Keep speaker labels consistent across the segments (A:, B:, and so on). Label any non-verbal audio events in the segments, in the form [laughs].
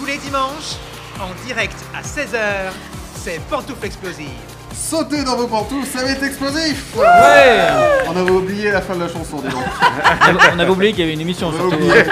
A: Tous les dimanches, en direct à 16h, c'est Pantoufle Explosive.
B: Sautez dans vos pantoufles, ça va être explosif
C: Ouais
B: On avait oublié la fin de la chanson, dis donc.
C: On avait oublié qu'il y avait une émission
B: On avait
C: surtout.
B: oublié.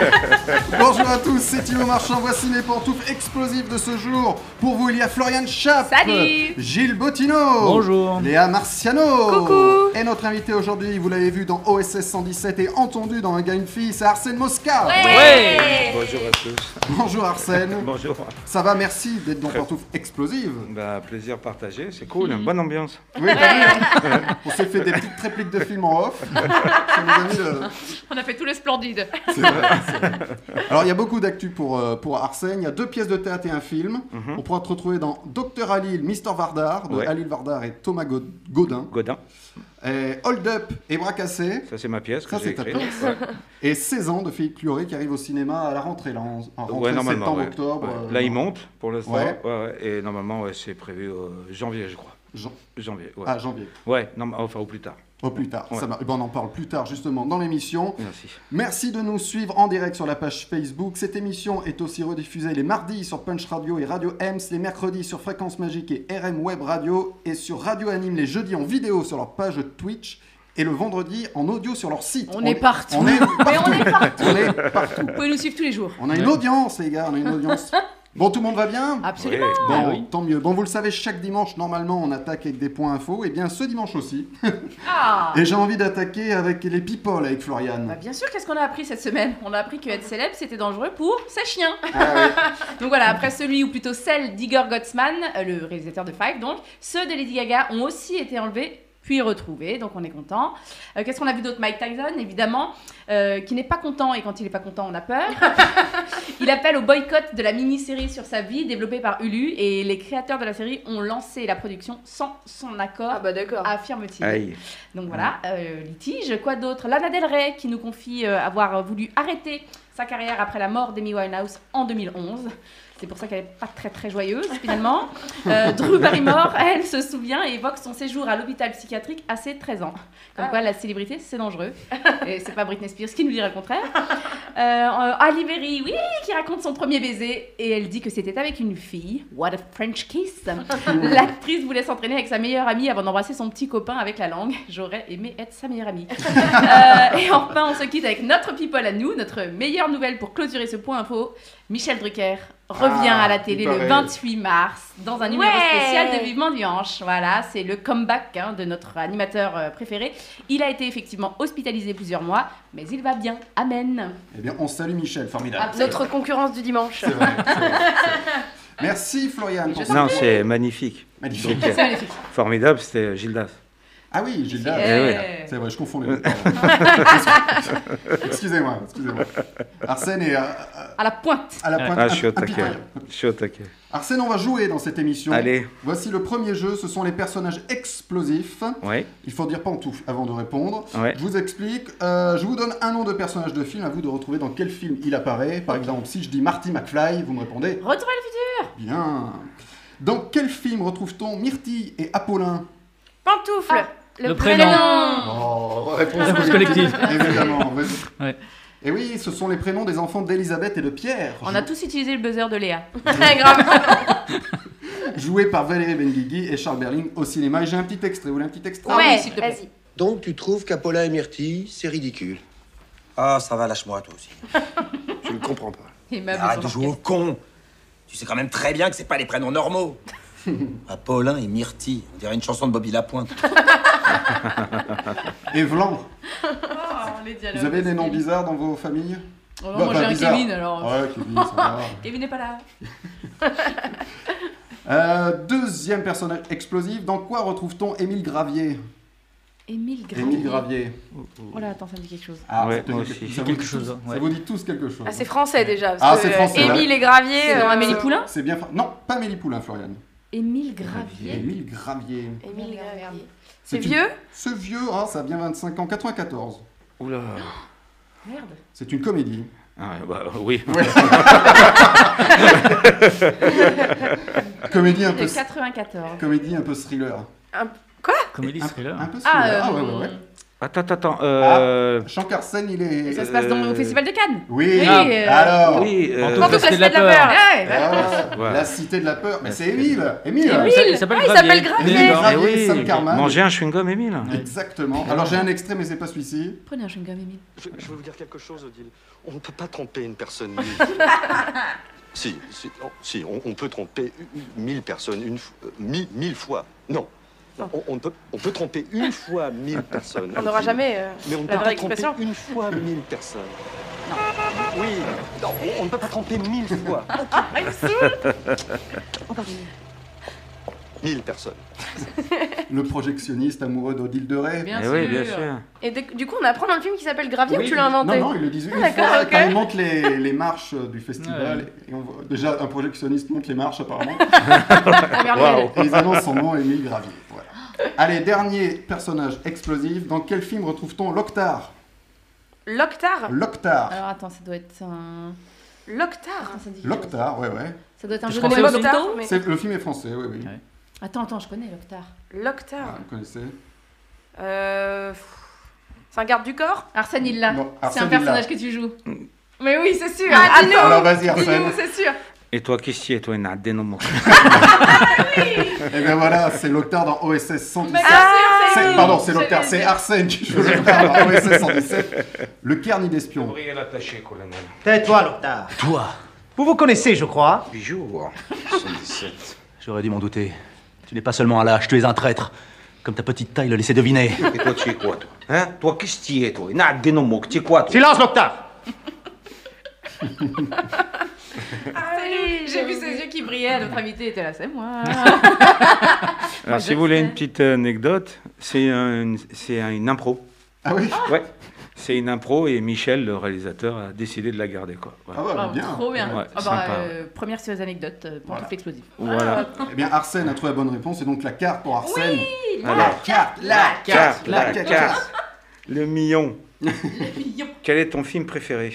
B: Bonjour à tous, c'est Thibaut Marchand, voici les pantoufles explosives de ce jour. Pour vous, il y a Florian Schaap,
D: Salut
B: Gilles Bottino,
C: Bonjour.
B: Léa Marciano,
D: Coucou.
B: Et notre invité aujourd'hui, vous l'avez vu dans OSS 117 et entendu dans Un gars, une fille, c'est Arsène Mosca.
C: Ouais.
E: Bonjour à tous.
B: Bonjour Arsène, [laughs]
E: Bonjour.
B: ça va, merci d'être dans Pantoufles Explosives.
E: Bah, plaisir partagé, c'est cool, bonne ambiance.
B: Oui, [laughs] On s'est fait des petites répliques de films en off. [laughs]
D: On a fait tout le splendide.
B: C'est vrai, c'est vrai. Alors il y a beaucoup d'actu pour, euh, pour Arsène. Il y a deux pièces de théâtre et un film. On pourra te retrouver dans Docteur Halil, Mister Vardar, de
E: Ouais.
B: Halil Vardar et Thomas God- Godin. Et Hold Up et Bras cassés.
E: ça c'est ma pièce que
B: Ça, c'est ta pièce.
E: Ouais. [laughs]
B: Et 16 ans de Philippe Cluret qui arrive au cinéma à la rentrée, là, en, en rentrée
E: Ouais, normalement.
B: septembre,
E: ouais.
B: octobre. Euh,
E: Là, il monte pour l'instant.
B: Ouais.
E: Ouais, ouais. Et normalement, c'est prévu euh, janvier, je crois.
B: Jan-
E: Janvier.
B: Ah, janvier.
E: Ouais, non, enfin, au plus tard.
B: Au plus tard.
E: Ouais.
B: Ça marche. Ben, on en parle plus tard, justement, dans l'émission.
E: Merci.
B: Merci de nous suivre en direct sur la page Facebook. Cette émission est aussi rediffusée les mardis sur Punch Radio et Radio Ems, les mercredis sur Fréquence Magique et RM Web Radio, et sur Radio Anime les jeudis en vidéo sur leur page Twitch, et le vendredi en audio sur leur site.
D: On est partout.
B: On est [laughs]
D: Mais on est partout.
B: On est partout.
D: Vous pouvez nous suivre tous les jours.
B: On a une audience, les gars, on a une audience. [laughs] Bon, tout le monde va bien
D: Absolument.
B: Bon,
C: Ah oui.
B: tant mieux. Bon, vous le savez, chaque dimanche, normalement, on attaque avec des points infos. Et bien, ce dimanche aussi.
D: Ah
B: Et j'ai envie d'attaquer avec les people, avec Florian.
D: Bah, bien sûr, qu'est-ce qu'on a appris cette semaine? On a appris que être célèbre, c'était dangereux pour ses chiens.
B: Ah. [laughs]
D: Donc voilà, après celui, ou plutôt celle d'Igor Gottsman, euh, le réalisateur de Five, donc, ceux de Lady Gaga ont aussi été enlevés puis retrouvés, donc on est content. Euh, Qu'est-ce qu'on a vu d'autre Mike Tyson, évidemment, euh, qui n'est pas content, et quand il n'est pas content, on a peur. [laughs] il appelle au boycott de la mini-série sur sa vie, développée par Hulu, et les créateurs de la série ont lancé la production sans son accord,
F: Ah bah d'accord.
D: affirme-t-il. Donc voilà, euh, litige. Quoi d'autre? Lana Del Rey qui nous confie euh, avoir voulu arrêter sa carrière après la mort d'Amy Winehouse en 2011. C'est pour ça qu'elle n'est pas très très joyeuse finalement. Euh, Drew Barrymore, elle se souvient et évoque son séjour à l'hôpital psychiatrique à ses 13 ans. Comme
F: Ah.
D: quoi la célébrité c'est dangereux. Et c'est pas Britney Spears qui nous dirait le contraire. Euh, Ali Berry, oui, qui raconte son premier baiser et elle dit que c'était avec une fille. What a French kiss. L'actrice voulait s'entraîner avec sa meilleure amie avant d'embrasser son petit copain avec la langue. J'aurais aimé être sa meilleure amie. Euh, et enfin, on se quitte avec notre people à nous, notre meilleure nouvelle pour clôturer ce point info. Michel Drucker revient
B: Ah,
D: à la télé le
B: paraît.
D: 28 mars dans un numéro
F: Ouais.
D: spécial de Vivement Dimanche. Voilà, c'est le comeback hein, de notre animateur euh, préféré. Il a été effectivement hospitalisé plusieurs mois, mais il va bien. Amen.
B: Eh bien, on salue Michel, formidable.
D: Ah,
F: Notre concurrence du dimanche.
B: C'est vrai, c'est vrai. [laughs] Merci Florian. pour
E: Non, c'est magnifique.
B: Magnifique.
D: Magnifique.
E: Formidable, c'était Gildas.
B: Ah oui, Gilda.
E: Eh.
B: C'est vrai, je confonds les deux. [laughs] excusez-moi, excusez-moi. Arsène est à,
D: À la pointe.
B: à la pointe
E: Ah, je suis au taquet.
B: impitoyable.
E: Je suis au taquet.
B: Arsène, on va jouer dans cette émission.
E: Allez,
B: Voici le premier jeu, ce sont les personnages explosifs.
E: ouais,
B: Il faut dire pantoufle avant de répondre.
E: ouais.
B: Je vous explique, euh, je vous donne un nom de personnage de film, à vous de retrouver dans quel film il apparaît. Par exemple, si je dis Marty McFly, vous me répondez
D: Retour à le futur.
B: Bien. Dans quel film retrouve-t-on Myrtille et Apollin?
F: Pantoufle.
C: Le prénom.
B: Oh, réponse
C: Réponse collective.
B: Évidemment. [laughs] vas-y.
C: Ouais.
B: Et oui, ce sont les prénoms des enfants d'Elisabeth et de Pierre.
D: On a tous utilisé le buzzer de Léa. [laughs] [laughs]
F: Grave.
B: Joué par Valérie Benguigui et Charles Berling au cinéma. Et j'ai un petit extrait. Vous voulez un petit extrait?
D: Ah oui,
F: ouais,
D: s'il te plaît.
F: vas-y.
G: Donc tu trouves qu'Apollin et Myrtille, c'est ridicule
H: Ah, ça va, lâche-moi, toi aussi.
G: Je ne comprends pas.
D: Les meubles
H: Arrête de jouer au con. Tu sais quand même très bien que c'est pas les prénoms normaux. Apollin et Myrtille, on dirait une chanson de Bobby Lapointe. [laughs]
B: Et Vlan.
D: Oh.
B: Vous avez des noms bizarres dans vos familles?
D: Oh non,
B: Bah,
D: moi
B: pas
D: j'ai un
B: bizarre.
D: Kevin alors.
B: Ouais, Kevin, ça va. [laughs]
D: Kevin n'est pas là. [laughs]
B: Euh, deuxième personnage explosif. Dans quoi retrouve-t-on Émile Gravier?
D: Émile Gravier.
B: Émile Gravier.
D: Oh là, attends, ça me dit quelque chose.
B: Ah,
E: Ouais,
B: ça
E: aussi.
B: vous
C: quelque
B: dit
C: chose,
B: tous-
C: hein,
B: Ça vous dit tous quelque chose.
F: Ah, c'est français déjà.
B: Ah, c'est français.
F: Émile et Gravier. Euh,
D: Amélie Poulain?
B: C'est bien. fra- Non, pas Amélie Poulain, Florian.
D: Émile Gravier.
B: Émile Gravier.
F: Émile
D: Merde.
F: Gravier. C'est
B: une-
F: vieux
B: Ce vieux, ah, ça a bien 25 ans, 94.
E: Oula.
D: Merde.
B: C'est une comédie.
E: Ah, bah, oui. [laughs]
B: Comédie un peu,
D: De 94.
B: comédie un peu thriller.
C: Comédie
B: Un,
C: thriller.
B: un peu
D: Ah,
B: thriller. Ah,
D: euh,
B: ouais, ouais, ouais.
E: Attends, attends, attends. Euh...
B: Sens qu'Arsène, il est.
D: Et ça se passe dans, au
E: Euh,
D: Festival de Cannes.
B: Oui,
D: Oui,
B: Ah,
D: euh,
B: alors
E: Oui, euh,
C: Pantoufle, la cité de la
F: cité de la
C: peur.
F: peur.
D: Ouais,
B: Ah. La cité de la peur. Mais c'est Émile Émile
C: Ah, ça- Il s'appelle
F: Ah, il
C: Gravier.
F: s'appelle Gravier.
C: Émile
B: Gravier.
E: Eh
B: Sam
E: oui,
B: Carman.
E: manger un chewing-gum, Émile.
B: Exactement. Alors j'ai un extrait, mais c'est pas celui-ci.
D: Prenez un chewing-gum, Émile.
I: Je, je vais vous dire quelque chose, Odile. On ne peut pas tromper une personne [laughs] si, si, non, si, on, on peut tromper mille personnes une euh, mille, mille fois. Non. On, on peut, on peut tromper une fois mille personnes.
F: On n'aura jamais. euh,
I: Mais on ne
F: la
I: peut
F: vraie
I: pas tromper
F: expression.
I: une fois mille personnes. Oui, non, on- on ne peut pas tromper mille fois. [laughs] Mille personnes. [laughs]
B: Le projectionniste amoureux d'Odile de Ré.
D: Bien
E: Eh
D: sûr.
E: oui, bien sûr.
F: Et du coup, on apprend dans le film qui s'appelle Gravier
B: Oui,
F: ou tu l'as inventé
B: Non, non, ils le disent une
F: d'accord,
B: fois
F: ok.
B: quand ils montent les, les marches du festival.
C: Ouais.
B: Et on voit- déjà, un projectionniste monte les marches apparemment. [laughs]
D: Ah, Gabriel.
B: et ils annoncent son nom, Émile Gravier. Allez, dernier personnage explosif. Dans quel film retrouve-t-on Loctar
F: Loctar
B: Loctar.
D: Alors attends, ça doit être un.
F: Loctar
D: Attends, ça, dit quelque chose.
B: Loctar, ouais, ouais.
D: ça doit être un
C: Je
D: jeu de mots.
F: Loctar, mais-
B: C'est- Le film est français, oui, oui.
C: Ouais.
D: Attends, attends, je connais Loctar.
F: Loctar.
B: Ah, vous connaissez
F: Euh, pff, C'est un garde du corps?
D: Arsène, il l'a.
B: Non,
D: C'est
B: Arsène,
D: un
B: il l'a.
D: personnage que tu joues. Mais oui, c'est sûr.
F: Ah.
B: Alors vas-y, Arsène.
F: Dis-nous, c'est sûr.
E: Et toi, qu'est-ce qui est, toi, une dénommation
B: Et bien voilà, c'est Loctar dans OSS 117.
D: Mais bien
F: Ah,
B: pardon, c'est
D: le
B: c'est. Arsène qui joue Loctar dans OSS 117. [laughs] Le carnet d'espion.
A: Tais-toi, Loctar.
J: Toi
A: Vous vous connaissez, je crois.
E: Bijou.
G: 77.
J: J'aurais dû m'en douter. Tu n'es pas seulement un lâche, tu es un traître. Comme ta petite taille le laissait deviner.
E: Et toi, tu es quoi, toi? Hein? Toi, qu'est-ce que tu es, toi? Une dénommation, tu es quoi, toi?
A: Silence, Loctar.
D: J'ai vu ses yeux qui brillaient, notre invité était là, c'est moi. [laughs]
E: Alors, si vous voulez une petite anecdote, c'est un- c'est un- une impro.
B: Ah oui?
E: Ouais. C'est une impro et Michel, le réalisateur, a décidé de la garder, quoi. Voilà.
B: Ah bah,
D: Oh,
B: bien.
D: Trop bien.
E: Ouais,
D: Ah bah,
E: sympa,
D: euh, première sur les anecdotes, euh, pantoufle
B: Voilà.
D: explosive.
E: Voilà.
B: Eh bien, Arsène a trouvé la bonne réponse et donc la carte pour Arsène.
E: Alors,
B: la carte, la carte,
E: la
B: la
E: carte.
B: carte.
E: Le million. [laughs] Quel est ton film préféré?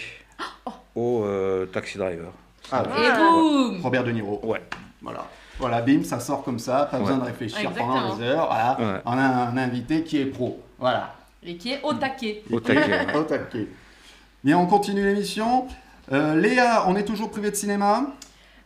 E: Oh, euh, Taxi Driver.
B: Ah,
D: Et boum
B: Robert De Niro.
E: Ouais.
B: Voilà. Voilà, bim, ça sort comme ça, pas besoin de réfléchir pendant des heures. Voilà.
E: Ouais.
B: On a un invité qui est pro. Voilà.
D: Et qui est au taquet.
E: Au taquet. ouais. [laughs]
B: Au taquet. Bien, on continue l'émission. Euh, Léa, on est toujours privé de cinéma?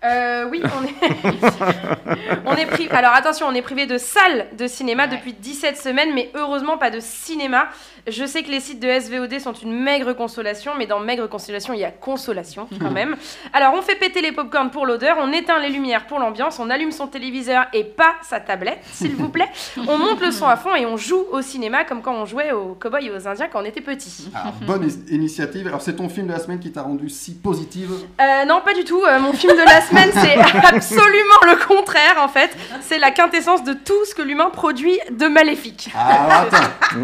F: Euh, oui, on est... [laughs] on est privé. Alors attention, on est privé de salles de cinéma
D: Ouais.
F: depuis 17 semaines, mais heureusement pas de cinéma. Je sais que les sites de SVOD sont une maigre consolation, mais dans maigre consolation, il y a consolation quand même. Alors on fait péter les popcorns pour l'odeur, on éteint les lumières pour l'ambiance, on allume son téléviseur et pas sa tablette, s'il vous plaît. [laughs] On monte le son à fond et on joue au cinéma comme quand on jouait aux cowboys et aux indiens quand on était petit.
B: Alors, bonne initiative. Alors, c'est ton film de la semaine qui t'a rendu si positive?
F: Euh, non, pas du tout. Euh, mon film de la [laughs] semaine, c'est [laughs] absolument le contraire, en fait. C'est la quintessence de tout ce que l'humain produit de maléfique.
B: Ah, attends.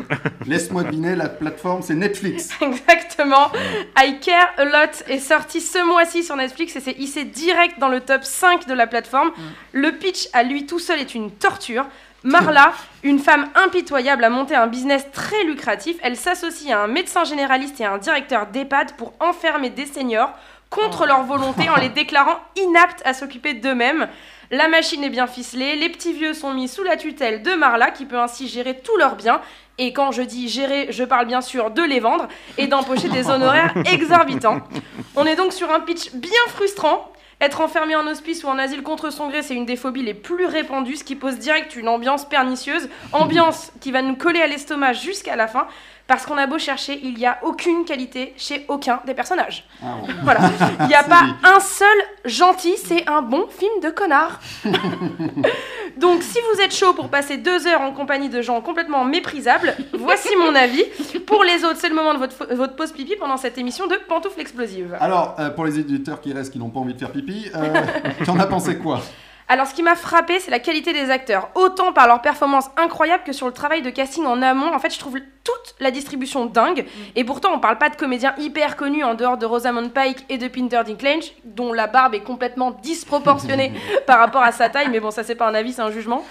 B: Laisse-moi deviner, la plateforme, c'est Netflix.
F: Exactement. I Care A Lot est sorti ce mois-ci sur Netflix et c'est hissé direct dans le top 5 de la plateforme. Le pitch à lui tout seul est une torture. Marla, une femme impitoyable, a monté un business très lucratif. Elle s'associe à un médecin généraliste et à un directeur d'EHPAD pour enfermer des seniors contre leur volonté en les déclarant inaptes à s'occuper d'eux-mêmes. La machine est bien ficelée, les petits vieux sont mis sous la tutelle de Marla qui peut ainsi gérer tous leurs biens. Et quand je dis gérer, je parle bien sûr de les vendre et d'empocher des honoraires [laughs] exorbitants. On est donc sur un pitch bien frustrant. Être enfermé en hospice ou en asile contre son gré, c'est une des phobies les plus répandues, ce qui pose direct une ambiance pernicieuse. Ambiance qui va nous coller à l'estomac jusqu'à la fin, parce qu'on a beau chercher, il n'y a aucune qualité chez aucun des personnages.
B: Ah.
F: Voilà. Il n'y a [laughs] pas
B: dit.
F: un seul gentil, c'est un bon film de connard. [laughs] Donc, si vous êtes chaud pour passer deux heures en compagnie de gens complètement méprisables, voici mon avis. Pour les autres, c'est le moment de votre pause pipi pendant cette émission de Pantoufle Explosive.
B: Alors, euh, pour les éditeurs qui restent, qui n'ont pas envie de faire pipi, euh, [laughs] tu en as pensé quoi?
F: Alors, ce qui m'a frappé, c'est la qualité des acteurs, autant par leur performance incroyable que sur le travail de casting en amont. En fait, je trouve toute la distribution dingue. Et pourtant, on parle pas de comédiens hyper connus en dehors de Rosamund Pike et de Peter Dinklage, dont la barbe est complètement disproportionnée [laughs] par rapport à sa taille. Mais bon, ça, c'est pas un avis, c'est un jugement.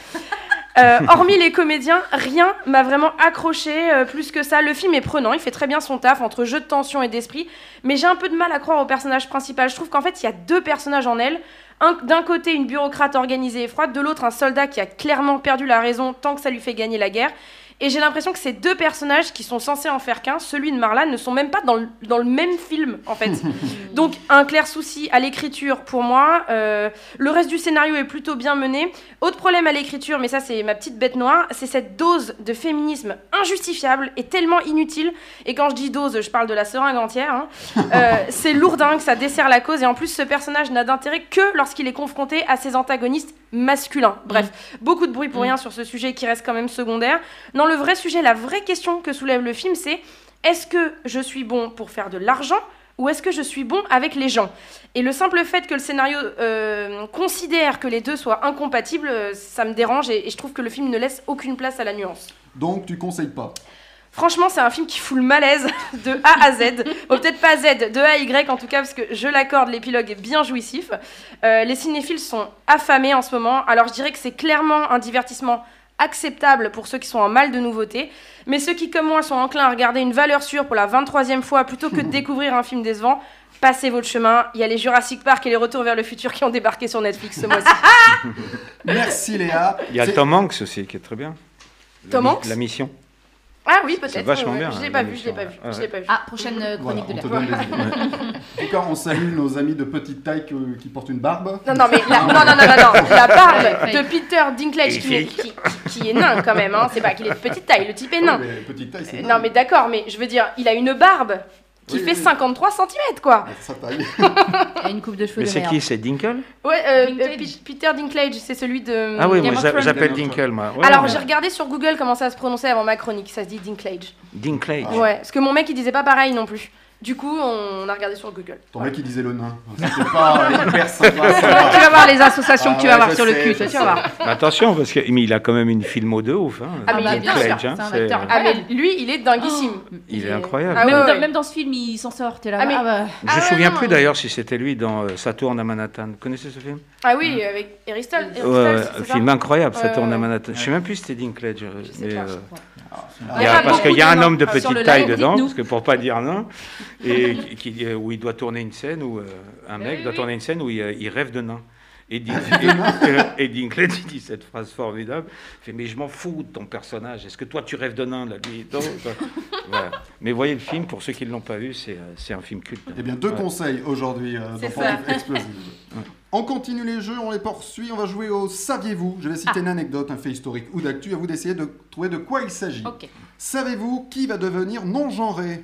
F: Euh, hormis les comédiens, rien m'a vraiment accroché euh, plus que ça. Le film est prenant, il fait très bien son taf entre jeu de tension et d'esprit, mais j'ai un peu de mal à croire au personnage principal. Je trouve qu'en fait, il y a deux personnages en elle. Un- D'un côté, une bureaucrate organisée et froide, de l'autre, un soldat qui a clairement perdu la raison tant que ça lui fait gagner la guerre. Et j'ai l'impression que ces deux personnages qui sont censés en faire qu'un, celui de Marla, ne sont même pas dans le, dans le même film, en fait. [laughs] Donc, un clair souci à l'écriture pour moi. Euh, le reste du scénario est plutôt bien mené. Autre problème à l'écriture, mais ça, c'est ma petite bête noire, c'est cette dose de féminisme injustifiable et tellement inutile. Et quand je dis dose, je parle de la seringue entière. hein. [laughs] Euh, c'est lourdingue, ça dessert la cause. Et en plus, ce personnage n'a d'intérêt que lorsqu'il est confronté à ses antagonistes masculins. Bref, beaucoup de bruit pour rien sur ce sujet qui reste quand même secondaire. Non, le vrai sujet, la vraie question que soulève le film, c'est est-ce que je suis bon pour faire de l'argent ou est-ce que je suis bon avec les gens? Et le simple fait que le scénario euh, considère que les deux soient incompatibles, euh, ça me dérange et, et je trouve que le film ne laisse aucune place à la nuance.
B: Donc tu conseilles pas?
F: Franchement, c'est un film qui fout le malaise [laughs] de A à Z. Bon, peut-être pas Z, de A à Y en tout cas, parce que je l'accorde, l'épilogue est bien jouissif. Euh, les cinéphiles sont affamés en ce moment, alors je dirais que c'est clairement un divertissement acceptable pour ceux qui sont en mal de nouveautés. Mais ceux qui, comme moi, sont enclins à regarder une valeur sûre pour la 23e fois plutôt que de [laughs] découvrir un film décevant, passez votre chemin. Il y a les Jurassic Park et les Retours vers le futur qui ont débarqué sur Netflix ce mois-ci. [laughs]
B: Merci Léa.
E: Il y a
B: C'est-
E: Tom Hanks aussi qui est très bien.
F: Tom Hanks
E: La mission.
F: Ah oui, peut-être.
E: C'est vachement
F: ouais,
E: bien,
F: Je l'ai
E: hein,
F: pas vu, je l'ai pas vu.
E: ouais.
F: Je l'ai pas vu.
D: Ah, prochaine euh,
B: Voilà,
D: chronique
B: on
D: de l'air. [laughs]
B: En tout cas, on salue nos amis de petite taille que- qui portent une barbe.
F: Non, non, mais la, non, non, non, non, non, [laughs] la barbe de Peter Dinklage qui, est- qui, qui- qui est nain quand même, hein. c'est pas qu'il est de petite taille, le type est nain.
B: Ouais, mais petite taille, c'est
F: Euh, Non, mais d'accord, mais je veux dire, il a une barbe qui
B: Oui,
F: fait
B: oui.
F: 53 cm quoi.
B: Sa taille.
D: Il y a une coupe de cheveux
E: Mais c'est qui C'est Dinkle
F: Ouais, euh,
D: Dinklage.
F: euh, Pe- Peter Dinklage, c'est celui de.
E: Ah oui,
F: Game
E: moi j'appelle Dinkle, moi. Ouais,
F: Alors
E: ouais.
F: j'ai regardé sur Google comment ça se prononçait avant ma chronique, ça se dit Dinklage.
E: Dinklage.
F: Ouais, parce que mon mec il disait pas pareil non plus. Du coup, on a regardé sur Google.
B: Ton mec, il disait le nain. C'était pas hyper sympa. [laughs]
D: Tu vas voir les associations
B: Ah
D: que tu vas
B: ouais,
D: avoir sur le cul,
B: je
D: toi, tu
B: sais.
D: vas voir.
E: Mais Attention, parce qu'il a quand même une filmo de ouf. Hein.
F: Ah, mais il est
D: bien sûr,
E: Dinklage, hein,
D: c'est un
E: c'est-
D: acteur
F: Ah mais lui, il est dinguissime.
E: Il est incroyable.
F: Ah
D: même,
F: ouais,
D: dans,
F: ouais.
D: même dans ce film, il s'en sort. T'es là.
F: Ah, mais-
D: ah bah.
E: Je me souviens plus d'ailleurs si c'était lui dans euh, Ça tourne à Manhattan. Vous connaissez ce film?
F: Ah oui, avec c'est
E: un
F: ça?
E: film incroyable, Ça tourne à. Manhattan. Je sais même plus si c'était Dinklage. Euh, euh,
F: Il
E: y a- parce qu'il y a un homme de
D: Ah,
E: petite
D: le
E: taille
D: live,
E: dedans, parce que pour pas dire non, et qui, qui- où il doit tourner une scène où euh, un mec
D: oui,
E: doit tourner une scène où il, euh, il rêve de nain. Et, Din- et, [laughs] euh, et Dinklage il dit cette phrase formidable. Il fait mais je m'en fous de ton personnage. Est-ce que toi tu rêves de nain là lui. [laughs] Voilà. Mais voyez le film pour ceux qui ne l'ont pas vu, c'est euh, c'est un film culte.
B: Eh bien, deux
E: Ouais.
B: conseils aujourd'hui euh, dans Explosive. On continue les jeux, on les poursuit, on va jouer au Saviez-vous? Je vais citer
D: Ah.
B: une anecdote, un fait historique ou d'actu, à vous d'essayer de trouver de quoi il s'agit. Savez-vous qui va devenir non-genré?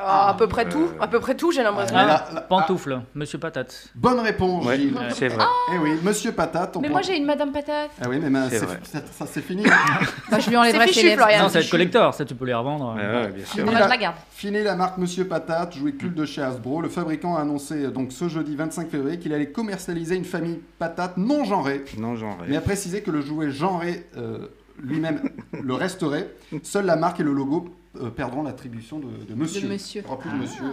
F: Ah, à peu près tout, à peu près tout, j'ai l'impression.
B: Ah,
C: Ah, Pantoufle, Monsieur Patate.
B: Bonne réponse,
E: Ouais,
B: Gilles.
E: c'est vrai.
B: Eh oui, Monsieur Patate. on
D: Mais
B: peut-
D: moi, j'ai une Madame Patate.
B: Ah oui, mais ma-
E: C'est
B: c'est-
E: vrai.
B: ça, ça, c'est fini.
D: Bah, je lui enlèverai
F: fichu,
D: lèvres.
F: Florian.
C: Non, ça va être collector, ça tu peux les revendre.
E: Ouais, ouais, bien sûr.
D: Moi, je la garde.
B: Fini la marque Monsieur Patate, jouet culte de chez Hasbro. Le fabricant a annoncé euh, donc ce jeudi 25 février qu'il allait commercialiser une famille patate non genrée,
E: Non genré.
B: mais a précisé que le jouet genré euh, lui-même le resterait. Seule la marque et le logo euh, perdront l'attribution de, de Monsieur.
D: De monsieur.
B: Il aura plus de Monsieur.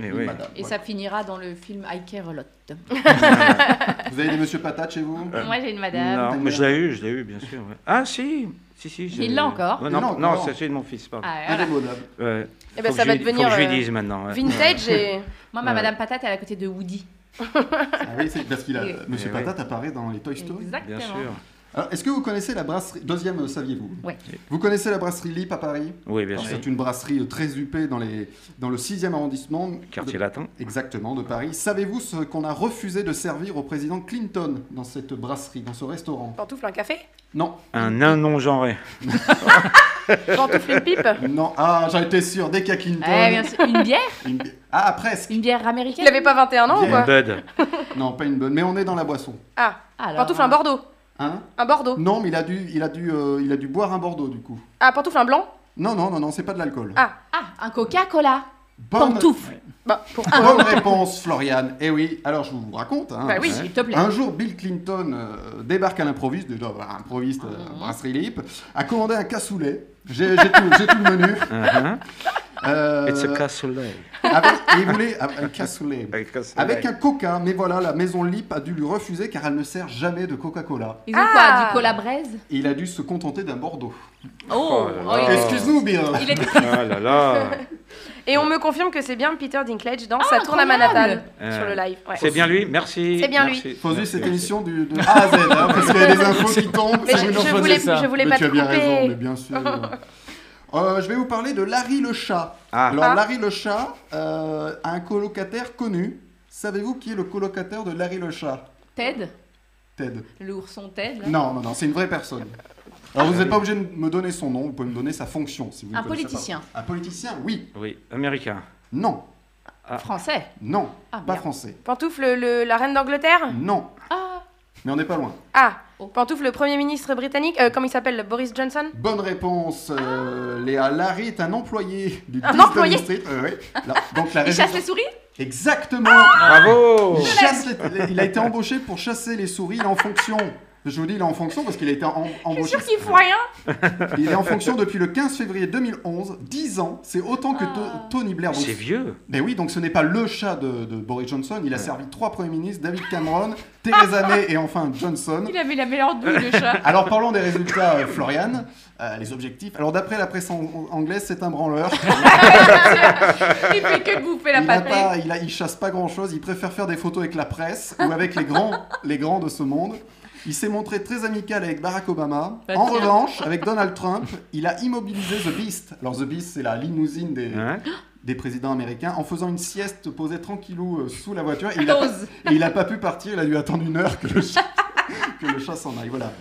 E: Oui.
B: Madame.
D: Et ça finira dans le film I Care a Lot. [laughs]
B: Vous avez des Monsieur Patate chez vous
D: Moi, j'ai une Madame.
E: Non, mais je l'ai eu, je l'ai eu, bien sûr. ouais. Ah si, si, si. je
D: Il l'a encore
E: non, c'est celui de mon fils, pardon.
D: Ah, voilà.
B: Indémodable.
E: Ouais.
F: Eh ben,
E: Faut
F: ça
E: que
F: va
E: je-
F: devenir,
E: Faut que je lui
F: euh,
E: dise maintenant. ouais.
F: Vintage et.
D: Moi, ma
E: Ouais.
D: Madame Patate, elle est à côté de Woody.
B: Ah oui, c'est parce qu'il a
D: Et-
B: Monsieur
E: Eh oui.
B: Patate apparaît dans les Toy Story.
D: Exactement.
E: Bien sûr.
B: Alors, est-ce que vous connaissez la brasserie Deuxième, euh, saviez-vous?
D: Ouais.
B: Vous connaissez la brasserie Lip à Paris?
E: Oui, bien sûr.
B: C'est une brasserie euh, très huppée dans, les, dans le 6e arrondissement.
E: Quartier
B: de-
E: latin.
B: Exactement, de Paris. Savez-vous ce qu'on a refusé de servir au président Clinton dans cette brasserie, dans ce restaurant?
F: Pantoufle, un café?
B: Non,
E: Un nain non genré. [laughs]
F: Pantoufle, une pipe?
B: Non. Ah, j'en étais sûr, dès qu'il y a Clinton.
D: Eh, bien sûr. Une bière?
B: Une bi- Ah, presque.
D: Une bière américaine?
F: Il avait pas 21 ans ou quoi?
E: Bud.
B: Non, pas une bonne, mais on est dans la boisson.
F: Ah,
D: Alors,
F: pantoufle, un Bordeaux.
B: Hein
F: Un Bordeaux.
B: Non, mais il a, dû, il, a dû, euh, il a dû boire un Bordeaux, du coup.
F: Ah, pantoufle, un blanc.
B: Non, non, non, non, c'est pas de l'alcool.
F: Ah.
D: Ah, un Coca-Cola.
B: Bonne,
D: Pantoufle.
F: Bah, pour...
B: bonne réponse, Florian. Eh oui, alors je vous raconte. hein.
F: Bah oui.
D: S'il te plaît.
B: Un jour, Bill Clinton euh, débarque à l'improviste, déjà voilà, improviste, euh, brasserie Lip, a commandé un cassoulet. J'ai j'ai tout, j'ai tout le menu. [laughs]
E: Uh-huh.
B: Euh,
E: It's a cassoulet.
B: avec, et il voulait ah, un cassoulet. Avec un coca, mais voilà, la maison Lip a dû lui refuser car elle ne sert jamais de Coca-Cola.
D: Ils ont
F: Ah.
D: quoi Du cola braise?
B: Et il a dû se contenter d'un Bordeaux.
D: Oh,
E: Oh
D: il-
B: Excuse-nous, Bill.
D: Il était
E: Ah là là.
F: Et on me confirme que c'est bien Peter Dinklage dans
D: Ah,
F: sa tourne à. Manhattan
E: Euh,
F: sur le live. Ouais.
E: C'est bien lui, merci.
F: C'est bien
E: merci.
F: lui.
B: Faut
E: Merci,
B: cette
E: merci.
B: émission du, de A à Z, hein, parce qu'il y a des infos qui tombent.
F: Mais je, je voulais, je voulais
B: Mais
F: pas
B: tu as
F: te
B: bien raison, mais bien sûr. [laughs] Euh, je vais vous parler de Larry le chat.
E: Ah.
B: Alors
F: Ah.
B: Larry le chat euh, a un colocataire connu. Savez-vous qui est le colocataire de Larry le chat?
D: Ted?
B: Ted.
D: L'ourson Ted là?
B: Non, non, non, c'est une vraie personne. Alors vous n'êtes pas obligé de me donner son nom, vous pouvez me donner sa fonction si vous ne
D: Un
B: pas.
D: politicien.
B: Un politicien, oui.
E: Oui, américain.
B: Non,
D: Français?
B: non,
D: Ah,
B: pas
D: merde.
B: français.
F: Pantoufle, le- la reine d'Angleterre?
B: Non,
D: Ah,
B: mais on n'est pas loin.
F: Ah, Pantoufle, le Premier ministre britannique, euh, comment il s'appelle Boris Johnson?
B: Bonne réponse, euh, Léa. Larry est un employé du
F: Un
B: 10
F: employé
B: Street. Euh, ouais. Là, donc la
D: il chasse les souris?
B: Exactement.
E: Bravo
B: Il, chasse les- il a été embauché pour chasser les souris. Il est en fonction. Je vous dis, il est en fonction parce qu'il a été en-
D: Je suis
B: embauché.
D: sûre qu'il faut rien. [laughs]
B: Il est en fonction depuis le 15 février 2011. 10 ans, c'est autant que
D: Ah.
B: Tony Blair.
E: C'est vieux.
B: mais oui, donc ce n'est pas le chat de, de Boris Johnson. Il a servi trois premiers ministres David Cameron, Theresa May et enfin Johnson.
D: Il avait la meilleure douille, le chat. [laughs]
B: Alors parlons des résultats, euh, Florian. Euh, les objectifs. Alors d'après la presse anglaise, c'est un branleur. [laughs]
D: Il fait que de bouffer la
B: il, pas, il, a- il chasse pas grand chose, il préfère faire des photos avec la presse ou avec les grands, les grands de ce monde. Il s'est montré très amical avec Barack Obama. En revanche, avec Donald Trump, il a immobilisé The Beast. Alors The Beast, c'est la limousine des,
E: Hein
B: des présidents américains, en faisant une sieste posée tranquillou euh, sous la voiture. Et il, a et il a pas pu partir, il a dû attendre une heure que le chat, [laughs] que le chat s'en aille. Voilà.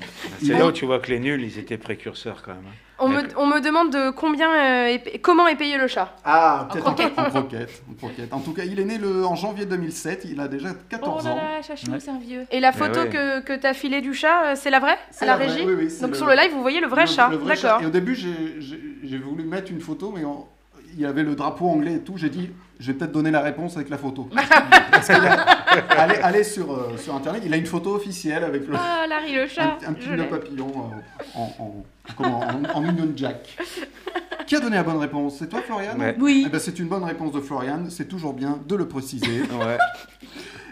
E: C'est là où tu vois que les nuls, ils étaient précurseurs quand même. hein.
F: on me, on me demande de combien, euh, est comment est payé le chat.
B: Ah, peut-être en,
D: croquette.
B: en croquette, en croquette. En tout cas, il est né le, en janvier 2007, il a déjà
D: Oh
B: 14
D: là
B: ans.
D: là, Chachou,
C: Ouais.
D: c'est un vieux.
F: Et la photo
E: ouais.
F: que, que t'as filée du chat, euh, c'est la vraie
B: C'est
F: la,
B: la vraie,
F: régie
B: oui, oui,
F: Donc
B: le-
F: sur le live, vous voyez le vrai
B: Le-
F: chat. D'accord.
B: Et au début, j'ai voulu mettre une photo, mais on- il y avait le drapeau anglais et tout. J'ai dit, je vais peut-être donner la réponse avec la photo. [laughs] Parce qu'il a- allez, allez sur, euh, sur Internet, il a une photo officielle avec le,
D: Ah, Larry le
B: un,
D: chat.
B: un petit
D: je
B: nœud
D: l'ai.
B: papillon euh, en, en, comment, en, en Union Jack. Qui a donné la bonne réponse? C'est toi, Florian
E: Ouais.
D: Oui.
B: Eh ben, C'est une bonne réponse de Florian, c'est toujours bien de le préciser. [laughs]
E: Ouais.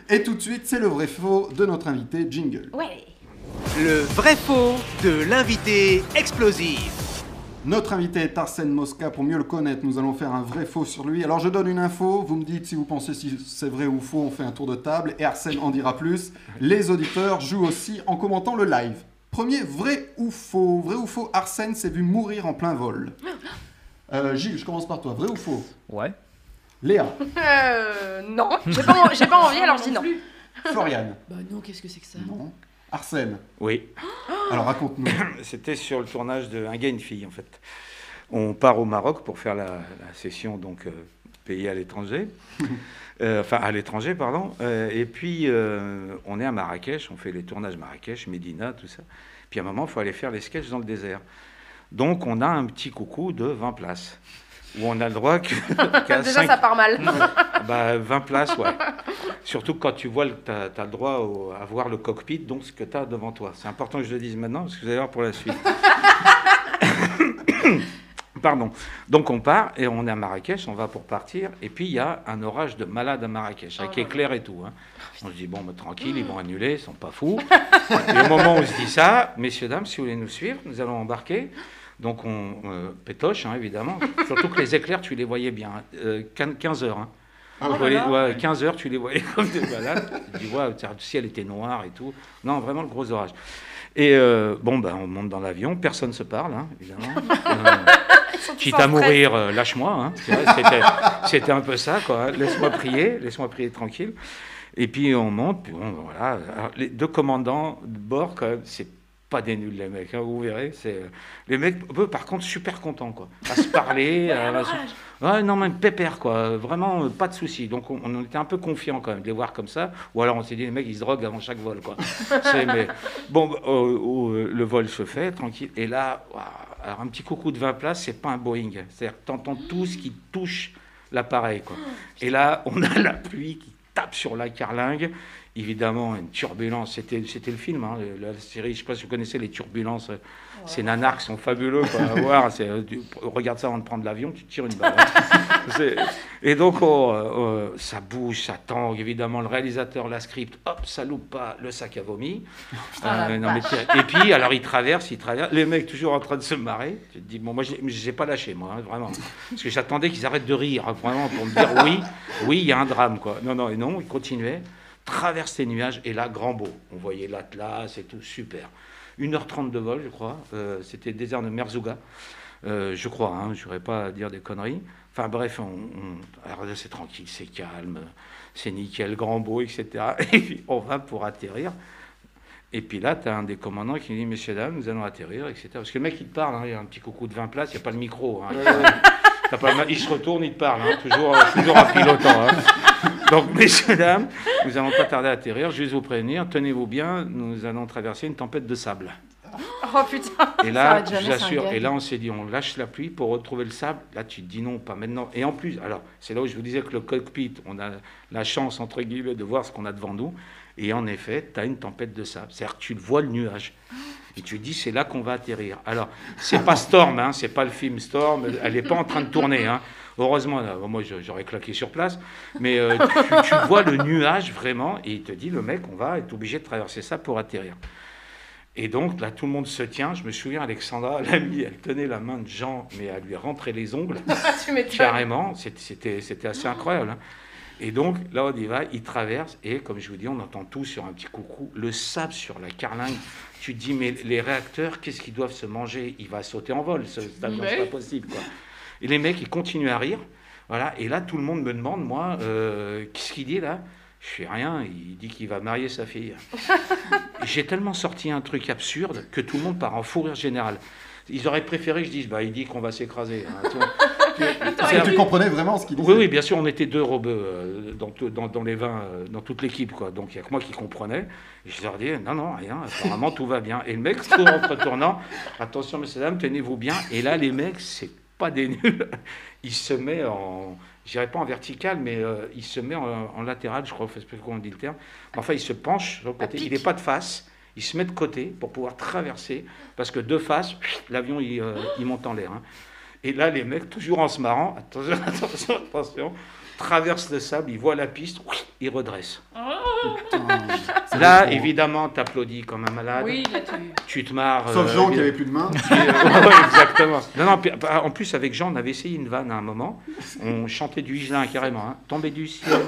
B: Et tout de suite, c'est le vrai faux de notre invité, Jingle.
D: Ouais.
A: Le vrai faux de l'invité explosif.
B: Notre invité est Arsène Mosca. Pour mieux le connaître, nous allons faire un vrai faux sur lui. Alors je donne une info, vous me dites si vous pensez si c'est vrai ou faux, on fait un tour de table et Arsène en dira plus. Les auditeurs jouent aussi en commentant le live. Premier, vrai ou faux? Vrai ou faux, Arsène s'est vu mourir en plein vol. Euh, Gilles, je commence par toi. Vrai ou faux?
C: Ouais.
B: Léa,
F: Euh, non, j'ai pas, en- j'ai pas envie, alors je dis non.
B: Florian,
D: Bah non, qu'est-ce que c'est que ça?
B: Non. Arsène,
E: Oui.
B: alors raconte-nous. [coughs]
E: C'était sur le tournage de Un gars, une fille, en fait. On part au Maroc pour faire la, la session, donc, euh, payée à l'étranger. [laughs] Euh, enfin, à l'étranger, pardon. Euh, et puis, euh, on est à Marrakech, on fait les tournages Marrakech, Médina, tout ça. Puis à un moment, il faut aller faire les sketchs dans le désert. Donc, on a un petit coucou de 20 places. Où on a le droit que, [laughs]
F: Déjà, ça part mal. [laughs]
E: bah, 20 places, ouais. Surtout quand tu vois, tu as, le droit au- à voir le cockpit, donc ce que tu as devant toi. C'est important que je le dise maintenant, parce que vous allez voir pour la suite. [laughs] Pardon. Donc on part et on est à Marrakech, on va pour partir. Et puis il y a un orage de malade à Marrakech, avec
F: Oh
E: éclair et tout. hein. On se dit, bon, bah, tranquille, ils vont annuler, ils sont pas fous. et au moment où on se dit ça, messieurs, dames, si vous voulez nous suivre, nous allons embarquer. Donc on euh, pétoche, hein, évidemment. [laughs] Surtout que les éclairs, tu les voyais bien. euh, 15 heures. hein.
B: Ah,
E: Tu vois, les- ouais, 15 heures, tu les voyais [laughs] comme des malades. Tu dis, ouais, le ciel était noir et tout. Non, vraiment le gros orage. Et euh, bon, ben, on monte dans l'avion, personne ne se parle, hein, évidemment. [laughs] Euh, quitte à mourir, euh, lâche-moi. hein. C'était c'était un peu ça, quoi. Laisse-moi prier, laisse-moi prier tranquille. Et puis on monte, puis bon, voilà. Alors, les deux commandants de bord, quand même, c'est pas des nuls, les mecs, hein, vous verrez. C'est euh, les mecs, eux, par contre, super contents, quoi. À se parler. [laughs] à- à se- Ouais, non, même pépère, quoi. Vraiment, euh, pas de souci. Donc, on, on était un peu confiants, quand même, de les voir comme ça. Ou alors, on s'est dit, les mecs, ils se droguent avant chaque vol, quoi. [laughs] Mais, bon, bah, euh, euh, le vol se fait, tranquille. Et là, alors, un petit coucou de 20 places, c'est pas un Boeing. C'est-à-dire t'entends tout ce qui touche l'appareil, quoi. Et là, on a la pluie qui tape sur la carlingue. Évidemment une turbulence. C'était, c'était le film, hein, la série. Je sais pas si vous connaissez les turbulences. euh, Ces nanars qui sont fabuleux à [laughs] voir. Euh, tu- regarde ça avant de prendre l'avion, tu tires une balle. hein. [laughs] Et donc, oh, euh, euh, ça bouge, ça tangue. Évidemment, le réalisateur, la script, hop, ça loupe pas, le sac à vomi. [laughs]
D: Ah,
E: Euh, non, mais tiens, et puis, alors, il traverse, il traverse. Les mecs, toujours en train de se marrer. Tu te dis, bon, moi, j'ai pas lâché, moi, hein, vraiment. Parce que j'attendais qu'ils arrêtent de rire, vraiment, pour me dire, oui, oui, il y a un drame, quoi. Non, non, et non, il continuait, traverse les nuages, et là, grand beau. On voyait l'Atlas et tout, super. 1h30 de vol, je crois. Euh, C'était le désert de Merzouga. Euh, je crois, hein, je n'aurais pas à dire des conneries. Enfin bref, on, on- c'est tranquille, c'est calme, c'est nickel, grand beau, etc. [laughs] Et puis on va pour atterrir. Et puis là, tu as un des commandants qui dit, messieurs, dames, nous allons atterrir, etc. Parce que le mec, il te parle, hein, il y a un petit coucou de 20 places, il n'y a pas le micro. hein. Pas le il se retourne, il te parle, hein, toujours, toujours en pilotant. Donc, messieurs, dames, nous allons pas tarder à atterrir. Je vais vous prévenir, tenez-vous bien, nous allons traverser une tempête de sable.
F: Oh putain.
E: Et là, je l'assure,
D: gag.
E: et là, on s'est dit, on lâche la pluie pour retrouver le sable. Là, tu te dis non, pas maintenant. Et en plus, alors, c'est là où je vous disais que le cockpit, on a la chance, entre guillemets, de voir ce qu'on a devant nous. Et en effet, tu as une tempête de sable. C'est-à-dire que tu le vois, le nuage. Et tu te dis, c'est là qu'on va atterrir. Alors, c'est pas Storm, hein, c'est pas le film Storm, elle n'est pas en train de tourner. Hein. Heureusement, là, moi j'aurais claqué sur place, mais euh, tu, tu vois le nuage vraiment, et il te dit, le mec, on va être obligé de traverser ça pour atterrir. Et donc, là, tout le monde se tient. Je me souviens, Alexandra, [laughs] l'amie, elle tenait la main de Jean, mais à lui rentrer les ongles. [laughs]
F: tu m'étonnes.
E: Carrément, c'était- assez incroyable. hein. Et donc, là, on y va, il traverse, et comme je vous dis, on entend tout sur un petit coucou, le sable sur la carlingue. Tu te dis, mais les réacteurs, qu'est-ce qu'ils doivent se manger? Il va sauter en vol, ce cet avion, c'est pas possible. Quoi. Et les mecs, ils continuent à rire. Voilà, et là, tout le monde me demande, moi, euh, qu'est-ce qu'il dit là? Je fais rien, il dit qu'il va marier sa fille. [laughs] J'ai tellement sorti un truc absurde que tout le monde part en fou rire général. Ils auraient préféré que je dise, bah, il dit qu'on va s'écraser. hein, tu vois. [laughs]
B: Est-ce que tu comprenais vraiment ce qu'il disait
E: Oui, oui, bien sûr, on était deux robeux euh, dans, dans, dans les 20, euh, dans toute l'équipe, quoi. Donc il n'y a que moi qui comprenais. Et je leur dis, non, non, rien, apparemment tout va bien. Et le mec, tout en [laughs] retournant, attention, messieurs, dames, tenez-vous bien. Et là, les mecs, c'est pas des nuls. [laughs] Il se met en, je dirais pas en vertical, mais euh, il se met en, en latéral, je crois, je sais pas comment on dit le terme. Enfin, il se penche sur le côté. Il n'est pas de face. Il se met de côté pour pouvoir traverser, parce que de face, l'avion, il, euh, il monte en l'air. hein. Et là, les mecs, toujours en se marrant, [laughs] attention, attention, attention, traversent le sable, ils voient la piste, ils redressent. Là, évidemment, t'applaudis comme un malade.
D: Oui, là, tu...
E: Tu te marres.
B: Sauf
E: euh,
B: Jean qui avait plus de main. [laughs]
E: Euh, ouais, exactement. Non, non, bah, en plus, avec Jean, on avait essayé une vanne à un moment. On chantait du Higelin carrément. Hein. Tombé du ciel.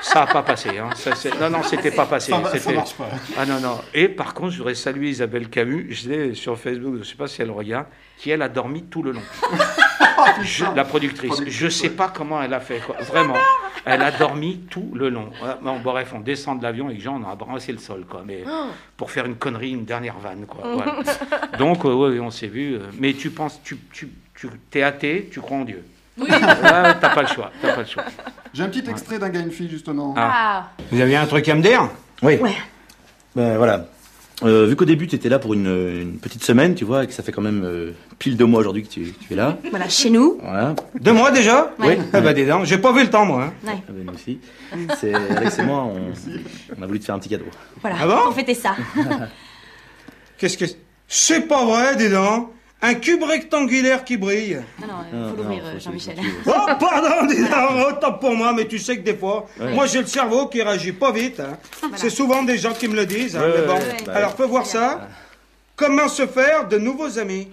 E: Ça n'a pas passé. Hein. Ça, non, non, c'était pas passé.
B: Ça, ça marche pas.
E: Ah non, non. Et par contre, je voudrais saluer Isabelle Camus. Je l'ai sur Facebook, je ne sais pas si elle regarde, qui elle a dormi tout le long. La productrice. Je ne sais pas comment elle a fait. quoi. Vraiment. Elle a dormi tout le long. Bon, bref, on descend de l'avion et que Jean, on a brassé le sol. Quoi. Mais pour faire une connerie, une dernière vanne. Quoi. Voilà. Donc, euh, on s'est vu. euh, mais tu penses, tu, tu, tu es athée, tu crois en Dieu.
D: Oui.
E: Ouais, t'as pas le choix. T'as pas le choix.
B: J'ai un petit extrait d'un gars et une fille, justement.
D: Ah,
K: Vous aviez un truc à me dire?
J: Oui. Ben voilà. Euh, vu qu'au début tu étais là pour une, une petite semaine, tu vois, et que ça fait quand même euh, pile deux mois aujourd'hui que tu, tu es là.
L: Voilà, chez nous.
J: Voilà.
K: Deux mois déjà?
J: Oui.
K: Ah bah dis donc, j'ai pas vu le temps moi. hein.
L: Ouais.
J: Ah nous aussi. C'est Alex et moi, on, on a voulu te faire un petit cadeau.
L: Voilà,
K: Ah bon?
L: pour fêter ça.
K: Qu'est-ce que... C'est? Pas vrai, dis donc Un cube rectangulaire qui brille.
L: Non, non, il
J: Non,
L: faut l'ouvrir, [laughs] euh, Jean-Michel.
K: Oh, pardon, dis donc, autant pour moi, mais tu sais que des fois,
J: Ouais.
K: moi j'ai le cerveau qui réagit pas vite. hein. C'est souvent des gens qui me le disent. hein,
J: Ouais,
K: mais bon.
J: ouais, ouais.
K: Alors, peux voir ça Comment se faire de nouveaux amis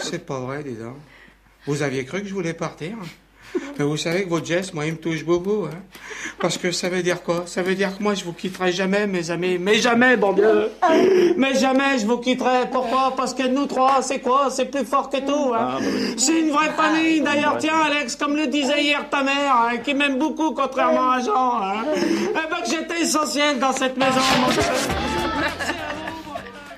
K: C'est pas vrai, dis donc. Vous aviez cru que je voulais partir? Mais vous savez que votre geste, moi, il me touche beaucoup. Hein Parce que ça veut dire quoi? Ça veut dire que moi, je vous quitterai jamais, mes amis. Mais jamais, bon Dieu Mais jamais, je vous quitterai. Pourquoi? Parce que nous trois, c'est quoi? C'est plus fort que tout. Hein c'est une vraie famille. D'ailleurs, tiens, Alex, comme le disait hier ta mère, hein, qui m'aime beaucoup, contrairement à Jean. Hein, eh ben, que j'étais essentiel dans cette maison, mon.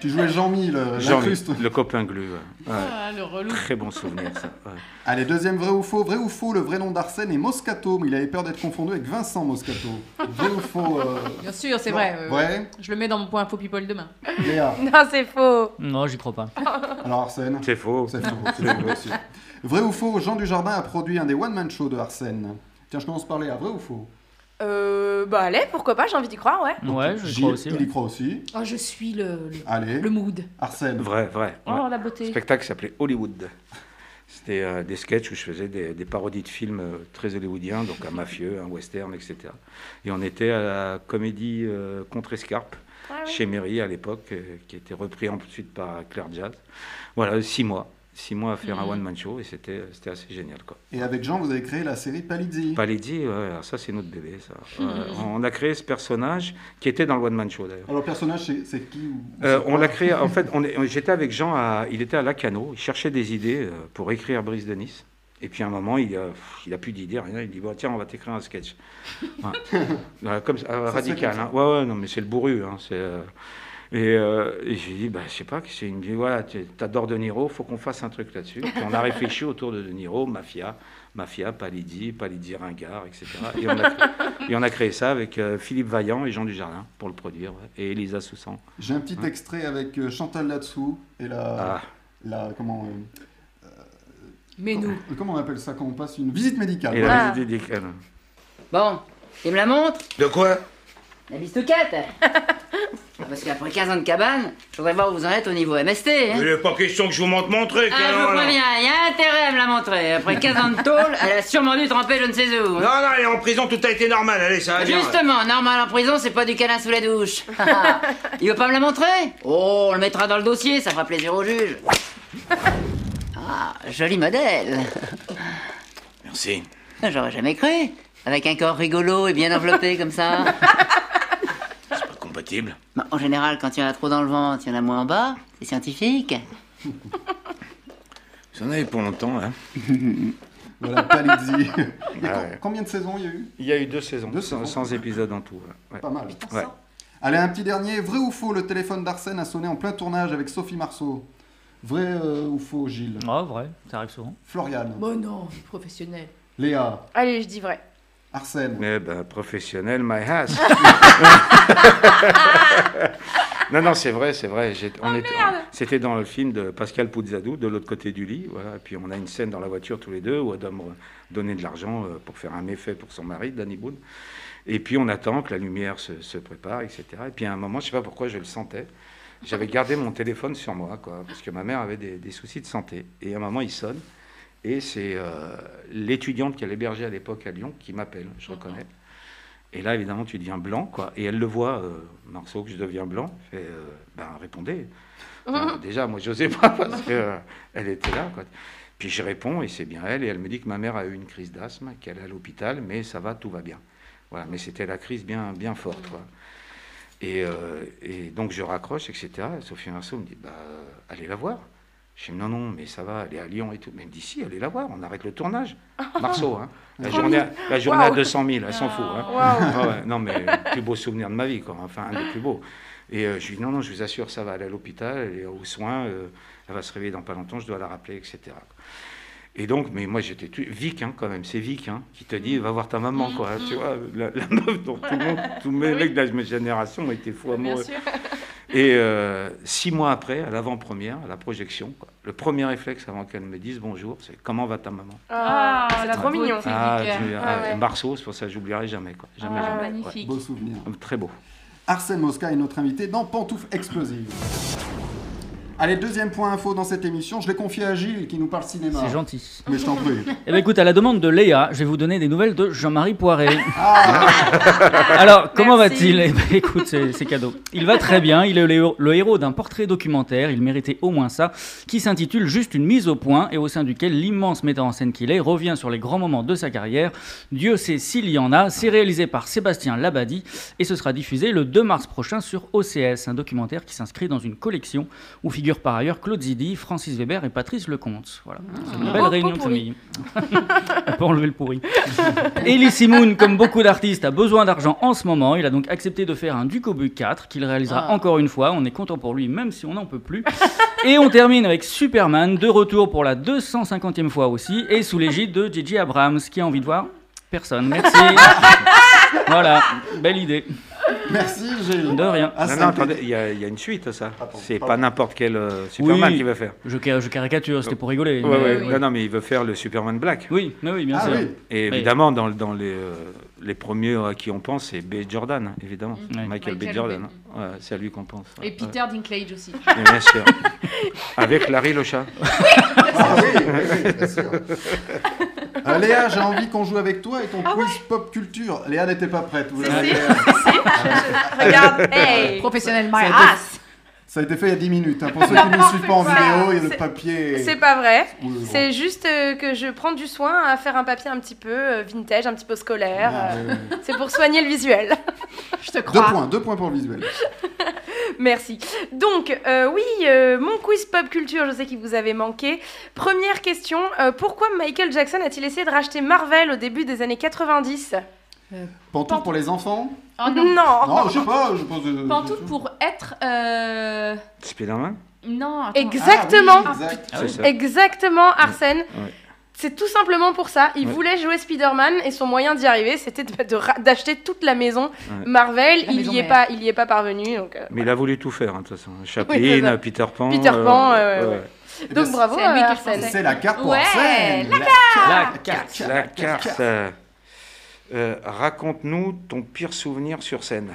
B: Tu jouais Jean-Mi, le-
E: Jean,
B: l'incruste.
E: le copain glu. ouais.
D: Ah, le relou.
E: Très bon souvenir, ça. ouais.
B: Allez, deuxième vrai ou faux. Vrai ou faux, le vrai nom d'Arsène est Moscato, mais il avait peur d'être confondu avec Vincent Moscato. Vrai ou faux euh,
D: Bien sûr, c'est vrai. euh,
B: Vrai
D: Je le mets dans mon point faux people demain.
B: Léa. [laughs]
F: Non, c'est faux.
C: Non, j'y crois pas. [laughs]
B: Alors Arsène
E: C'est faux.
B: C'est faux, c'est faux aussi. Vrai ou faux, Jean Dujardin a produit un des one-man shows de Arsène. Tiens, je commence par Léa. Vrai ou faux?
F: Euh, bah allez, pourquoi pas, j'ai envie d'y croire, ouais.
C: Ouais, je
B: Gilles,
C: crois aussi.
B: il
C: ouais.
B: y croit aussi.
D: Oh, je suis le, le,
B: Allez.
D: le mood.
B: Arsène.
E: Vrai, vrai.
D: Oh,
E: ouais.
D: la beauté.
E: spectacle qui s'appelait Hollywood. C'était euh, des sketchs où je faisais des, des parodies de films euh, très hollywoodiens, donc un mafieux, un western, etc. Et on était à la comédie euh, Contre-Escarpe,
F: Ah oui.
E: chez Méry à l'époque, euh, qui était repris ensuite par Claire Jazz. Voilà, six mois. Six mois à faire un
D: Mhm.
E: one-man show et c'était c'était assez génial. Quoi.
B: Et avec Jean, vous avez créé la série Palidzi.
E: Palidzi, ouais, ça c'est notre bébé. Ça. [laughs] Ouais, on a créé ce personnage qui était dans le one-man show d'ailleurs.
B: Alors, le personnage, c'est c'est qui
E: Euh, on l'a créé, en fait, on est- j'étais avec Jean, à, il était à Lacano, il cherchait des idées euh, pour écrire Brise de Nice. Et puis à un moment, il a, il a plus d'idées, rien. Il dit bon, tiens, on va t'écrire un sketch. [laughs] Ouais. Voilà, comme ça, euh,
B: Ça se fait
E: radical.
B: comme
E: hein. Ouais, ouais, non, mais c'est le bourru. Hein, c'est, euh, et, euh, et j'ai dit, bah, je sais pas, que c'est une. Voilà, tu adores De Niro, faut qu'on fasse un truc là-dessus. Puis on a réfléchi autour de De Niro, Mafia, Mafia, Palidi, Palidi Ringard, etc. Et on a, créé- [laughs] et on a créé ça avec euh, Philippe Vaillant et Jean Dujardin pour le produire, et Elisa Soussan.
B: J'ai un petit extrait avec euh, Chantal là-dessous et la.
E: Ah.
B: la comment, euh,
D: Mais nous.
B: comment on appelle ça quand on passe une visite médicale?
E: Et
B: voilà.
E: la visite médicale.
L: Bon, il me la montre
G: De quoi?
L: La bistoquette [laughs] Parce qu'après 15 ans de cabane, je voudrais voir où vous en êtes au niveau MST. Hein.
G: Il n'est pas question que je vous montre mon truc.
L: Ah, je vous préviens, il y a intérêt à me la montrer. Après 15 ans de tôle, elle a sûrement dû tremper je ne sais où.
G: Non, non, elle est en prison, tout a été normal. Allez, ça va bien.
L: Justement, normal en prison, c'est pas du câlin sous la douche. [laughs] il veut pas me la montrer? Oh, on le mettra dans le dossier, ça fera plaisir au juge. Ah, joli modèle.
G: Merci.
L: J'aurais jamais cru. Avec un corps rigolo et bien enveloppé comme ça. [laughs]
G: Compatible.
L: Bah, en général, quand il y en a trop dans le ventre, il y en a moins en bas. C'est scientifique. [laughs]
G: Vous en avez pour longtemps, hein [laughs]
B: Voilà, Palidzi. [laughs] Et
E: Ah ouais.
B: Combien de saisons il y a eu?
E: Il y a eu deux saisons,
B: Deux saisons.
E: sans épisode en tout. ouais.
B: Pas mal.
E: Ouais.
B: Allez, un petit dernier. Vrai ou faux, le téléphone d'Arsène a sonné en plein tournage avec Sophie Marceau? Vrai euh, ou faux, Gilles?
C: Ah, vrai, ça arrive souvent.
B: Floriane
D: Bon, non, professionnel.
B: Léa
F: Allez, je dis vrai.
B: Arsène
E: Mais ben, professionnel, my ass. [laughs] [laughs] non, non, c'est vrai, c'est vrai. On était- C'était dans le film de Pascal Pouzzadou, de l'autre côté du lit. Voilà. Et puis on a une scène dans la voiture tous les deux où Adam euh, donnait de l'argent euh, pour faire un méfait pour son mari, Danny Boone. Et puis on attend que la lumière se, se prépare, etc. Et puis à un moment, je ne sais pas pourquoi, je le sentais. J'avais gardé mon téléphone sur moi, quoi, parce que ma mère avait des, des soucis de santé. Et à un moment, il sonne. Et c'est euh, l'étudiante qui a l'hébergé à l'époque à Lyon qui m'appelle, je reconnais. Et là, évidemment, tu deviens blanc, quoi. Et elle le voit, euh, Marceau, que je deviens blanc. Fait, euh, ben, répondez. Ben, [laughs] déjà, moi, je n'osais pas [laughs] parce qu'elle était là, quoi. Puis je réponds, et c'est bien elle. Et elle me dit que ma mère a eu une crise d'asthme, qu'elle est à l'hôpital, mais ça va, tout va bien. Voilà, mais c'était la crise bien, bien forte, quoi. Et, euh, et donc, je raccroche, etc. Et Sophie Marceau me dit, bah, euh, allez la voir. Je dis non, non, mais ça va, elle est à Lyon et tout. Mais elle me dit si, allez la voir, on arrête le tournage. [laughs] Marceau, hein. La journée, à, la journée à
F: Waouh.
E: 200 000, elle s'en fout. Hein. Ah ouais, non, mais le plus beau souvenir de ma vie, quoi. Enfin, un des plus beaux. Et euh, je lui dis non, non, je vous assure, ça va, elle est à l'hôpital, elle est aux soins, euh, elle va se réveiller dans pas longtemps, je dois la rappeler, etc. Et donc, mais moi j'étais tu- Vic hein, quand même, c'est Vic hein, qui te dit va voir ta maman quoi, tu vois, la, la meuf dont tout le monde, tous mes mecs de la génération étaient fous
F: Bien
E: amoureux. Et euh, six mois après, à l'avant-première, à la projection, quoi, le premier réflexe avant qu'elle me dise bonjour, c'est comment va ta maman?
F: Ah,
D: Ah,
F: c'est
D: la
F: trop mignon.
E: Ah, tu-
F: Ah ouais.
E: Marceau, c'est pour ça que j'oublierai jamais quoi, jamais,
D: Ah,
E: jamais.
D: magnifique.
B: Beau souvenir.
E: Très beau.
B: Arsène Mosca est notre invité dans Pantoufles Explosives. Allez, deuxième point info dans cette émission, je l'ai confié à Gilles qui nous parle cinéma.
C: C'est gentil.
B: Mais je t'en prie. [laughs]
C: Eh bien écoute, à la demande de Léa, je vais vous donner des nouvelles de Jean-Marie Poiré.
B: Ah, [laughs]
C: Alors, comment va-t-il Eh ben, Écoute, c'est cadeau. Il va très bien, il est le, héros- le héros d'un portrait documentaire, il méritait au moins ça, qui s'intitule Juste une mise au point, et au sein duquel l'immense metteur en scène qu'il est revient sur les grands moments de sa carrière. Dieu sait s'il y en a, c'est réalisé par Sébastien Labadie, et ce sera diffusé le 2 mars prochain sur OCS, un documentaire qui s'inscrit dans une collection où figurent par ailleurs Claude Zidi, Francis Weber et Patrice Lecomte. Voilà, c'est une belle
F: Oh,
C: réunion de famille. [laughs] On peut enlever le pourri. [laughs] Elie Simoun, comme beaucoup d'artistes, a besoin d'argent en ce moment. Il a donc accepté de faire un Ducobu 4 qu'il réalisera
D: Ah.
C: encore une fois. On est content pour lui, même si on n'en peut plus. [laughs] Et on termine avec Superman, de retour pour la 250e fois aussi, et sous l'égide de J.J. Abrams. Qui a envie de voir Personne. Merci. voilà, belle idée.
B: Merci Gilles.
C: De rien.
B: Ah,
E: non, attendez, il y, a- il y a une suite à ça. c'est pas n'importe quel euh, Superman
C: Oui,
E: qui va faire.
C: Je, ca- je caricature, c'était pour rigoler.
E: Ouais,
C: mais-
E: ouais.
C: oui.
E: Non, non, mais il veut faire le Superman Black.
C: Oui, mais oui, bien
B: Ah
C: sûr.
B: oui.
E: Et évidemment, dans, dans les, euh, les premiers à qui on pense, c'est B. Jordan, évidemment.
C: Ouais.
E: Michael, B.
D: Michael
E: Jordan.
D: B.
E: hein. Ouais, c'est à lui qu'on pense.
D: Et
E: Ouais.
D: Peter Dinklage aussi.
E: Ouais, [laughs] bien sûr. Avec Larry le chat.
B: Ah oui, oui, oui, bien sûr. [laughs] Euh, [laughs] Léa, j'ai envie qu'on joue avec toi et ton quiz pop culture. Léa n'était pas prête. Vous
F: Si,
B: l'avez-
F: si, si. [laughs] Regarde, hey
D: Professionnel my ass.
B: Ça a été fait il y a 10 minutes. hein. Pour ceux qui [laughs] ne nous suivent pas en vidéo, il y a le
F: C'est-
B: papier.
F: C'est pas vrai. C'est juste euh, que je prends du soin à faire un papier un petit peu euh, vintage, un petit peu scolaire.
B: Ah,
F: euh. C'est pour soigner le visuel.
D: Je te
B: Deux
D: crois.
B: points, deux points pour le visuel. [laughs]
F: Merci. Donc, euh, oui, euh, mon quiz pop culture, je sais qu'il vous avait manqué. Première question, euh, pourquoi Michael Jackson a-t-il essayé de racheter Marvel au début des années 90
B: Pantoufles pour les enfants
D: Oh non.
F: Non.
B: Non, je sais pas, je pose. euh,
D: Pantoufle pour être. euh,
E: Spider-Man
D: Non, attends.
F: Exactement.
B: Ah oui, exact.
E: C'est ça.
F: Exactement, Arsène.
E: Ouais.
F: C'est tout simplement pour ça. Il
E: Ouais.
F: voulait jouer Spider-Man et son moyen d'y arriver, c'était de- de ra- d'acheter toute la maison
E: Ouais.
F: Marvel.
D: La
F: il
D: maison
F: y est pas, il y est pas parvenu. Donc, euh,
E: Mais il a voulu tout faire, hein, de toute façon. Chaplin. Peter Pan.
F: Peter Pan,
E: euh,
F: ouais, ouais. Donc bravo,
D: c'est
F: euh, Arsène.
B: la carte pour
D: Ouais,
B: Arsène.
D: la
C: La carte.
E: La carte. Euh, Raconte-nous ton pire souvenir sur scène.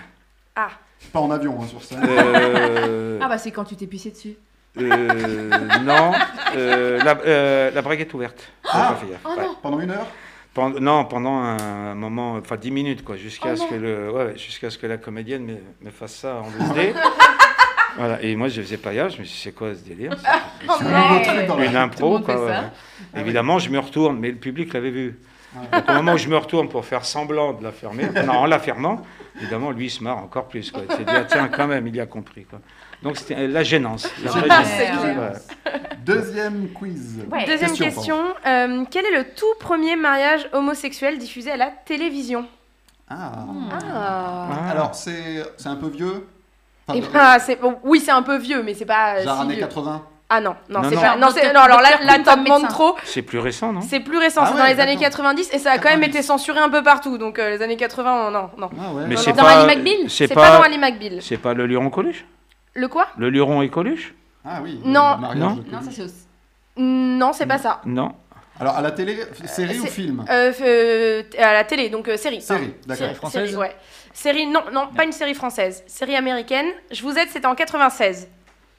F: Ah,
B: Pas en avion, hein, sur ça.
E: Euh,
D: Ah bah c'est quand tu t'es pissé dessus.
E: euh, non, euh, la, euh, la braguette ouverte.
B: Ah.
D: Oh
E: Ouais.
D: non.
B: Pendant une heure
E: non, pendant un moment, enfin 10 minutes, quoi, jusqu'à
D: Oh
E: ce que le, ouais, ce que la comédienne me, me fasse ça en 2D. [laughs] voilà. Et moi, je faisais pas. Je me suis dit, c'est quoi ce délire? C'est
F: Oh
E: Une impro, quoi. ouais. Évidemment, je me retourne, mais le public l'avait vu. Donc, au moment où je me retourne pour faire semblant de la fermer, non, en la fermant, évidemment, lui, il se marre encore plus. Quoi. Il s'est dit, ah, tiens, quand même, il y a compris. Quoi. Donc, c'était la gênance. La vraie gênance.
B: Deuxième quiz.
D: Ouais.
F: Deuxième
B: Question,
F: question. euh, quel est le tout premier mariage homosexuel diffusé à la télévision?
B: Ah.
F: Ah.
E: Ah.
B: Alors, c'est c'est un peu vieux? Enfin,
F: c'est- bon, oui, c'est un peu vieux, mais c'est pas euh,
B: Genre
F: si
B: années
F: vieux.
B: 80
F: Ah non, non,
E: Non,
F: c'est
E: non.
F: pas. Non, alors là, là
D: médecin.
F: trop.
E: C'est plus récent, non
F: C'est plus récent,
B: Ah
F: c'est
B: ouais,
F: dans les années
B: d'accord.
F: 90 et ça a quand même
B: 90.
F: été censuré un peu partout. Donc euh, les années 80, non, non.
B: Ah ouais.
E: Mais c'est
F: non,
D: dans
E: pas.
D: Ali McBeal
E: C'est
F: pas, dans
E: pas.
F: Ali McBeal.
E: C'est pas le Luron Coluche
F: Le quoi?
E: Le Luron et Coluche
B: Ah oui.
F: Non.
E: Non.
D: Non, ça c'est aussi.
F: Non, c'est pas ça.
E: Non.
B: Alors, à la télé, série ou
F: c'est-
B: film?
F: Euh, euh, à la télé, donc euh, série.
B: Série, d'accord.
C: Française
F: Série, ouais. Série, non, non, pas une série française. Série américaine. Je vous aide, c'était en 96.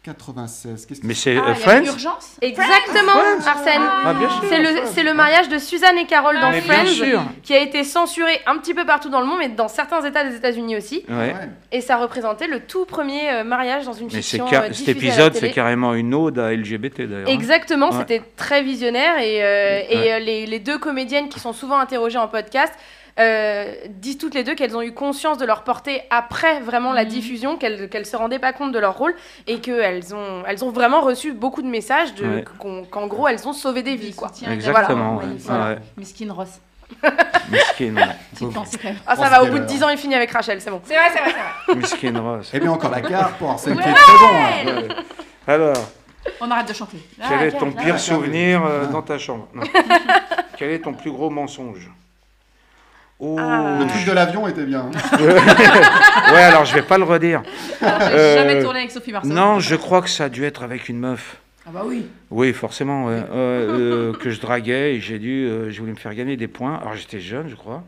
B: 96. Qu'est-ce
E: Mais
B: que
E: c'est
D: Ah,
E: euh, Friends
D: urgence
F: Exactement, Arsène.
E: Ah.
F: C'est le, c'est le mariage de Suzanne et Carole dans
E: Mais bien
F: Friends, qui a été censuré un petit peu partout dans le monde, mais dans certains États des États-Unis aussi.
E: Ouais.
F: Et ça représentait le tout premier euh, mariage dans une
E: Mais
F: fiction
E: car-
F: euh,
E: cet épisode, c'est carrément une ode à LGBT d'ailleurs. hein.
F: Exactement,
E: Ouais.
F: c'était très visionnaire et, euh, et
E: Ouais.
F: euh, les, les deux comédiennes qui sont souvent interrogées en podcast euh, disent toutes les deux qu'elles ont eu conscience de leur portée après vraiment la
D: Mhm.
F: diffusion, qu'elles qu'elles se rendaient pas compte de leur rôle et qu'elles ont, elles ont vraiment reçu beaucoup de messages de-
E: Ouais.
F: qu'on- qu'en gros elles ont sauvé des vies. Quoi.
E: Exactement.
D: voilà.
E: ouais.
D: Magnifique.
E: Ouais.
D: Miskin Ross. [laughs] [laughs]
F: Ah ça va, au bout de
B: le-
F: 10 ans il finit avec Rachel, c'est bon.
D: C'est vrai, c'est vrai, c'est vrai.
E: Miskin Ross.
B: Eh bien, encore la carte pour Arsène qui
D: Ouais.
B: est très bon. hein.
E: Ouais. Alors,
D: On arrête de chanter.
E: quel
D: Ah,
E: est ton pire
D: là.
E: souvenir euh,
B: Ah.
E: dans ta chambre? [laughs] Quel est ton plus gros mensonge? Oh.
B: Le truc de l'avion était bien. hein. [laughs]
E: Ouais, alors je vais pas le redire. Euh,
D: jamais tourné avec Sophie Marceau.
E: Non, je crois que ça a dû être avec une meuf.
D: Ah bah oui.
E: Oui, forcément, ouais. Euh, euh, que je draguais et j'ai dû, euh, je voulais me faire gagner des points. Alors j'étais jeune, je crois.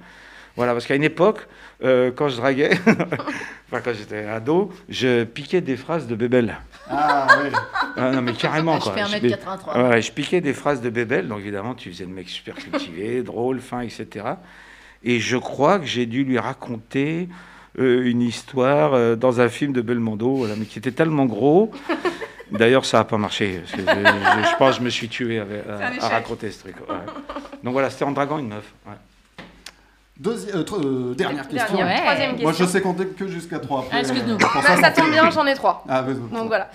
E: Voilà, parce qu'à une époque, euh, quand je draguais, [laughs] enfin quand j'étais ado, je piquais des phrases de Bébel.
B: Ah oui.
E: Ah, non, mais carrément,
D: je
E: quoi.
D: fais 1m83.
E: Ouais, je piquais des phrases de Bébel, donc évidemment, tu faisais le mec super cultivé, drôle, fin, etc. Et je crois que j'ai dû lui raconter euh, une histoire euh, dans un film de Belmondo, voilà, mais qui était tellement gros. [laughs] D'ailleurs, ça n'a pas marché. je, je- je pense que je me suis tué avec- à, à raconter ce truc. ouais. Donc voilà, c'était en draguant une meuf. ouais.
B: Deuxi- euh, euh, dernière question.
F: Dernière,
D: Ouais.
F: Troisième question.
B: Moi, je sais compter que jusqu'à 3.
D: Ah, excuse-nous.
F: Bah, ça tombe bien, j'en ai trois.
B: Ah, vas-y.
F: Donc voilà.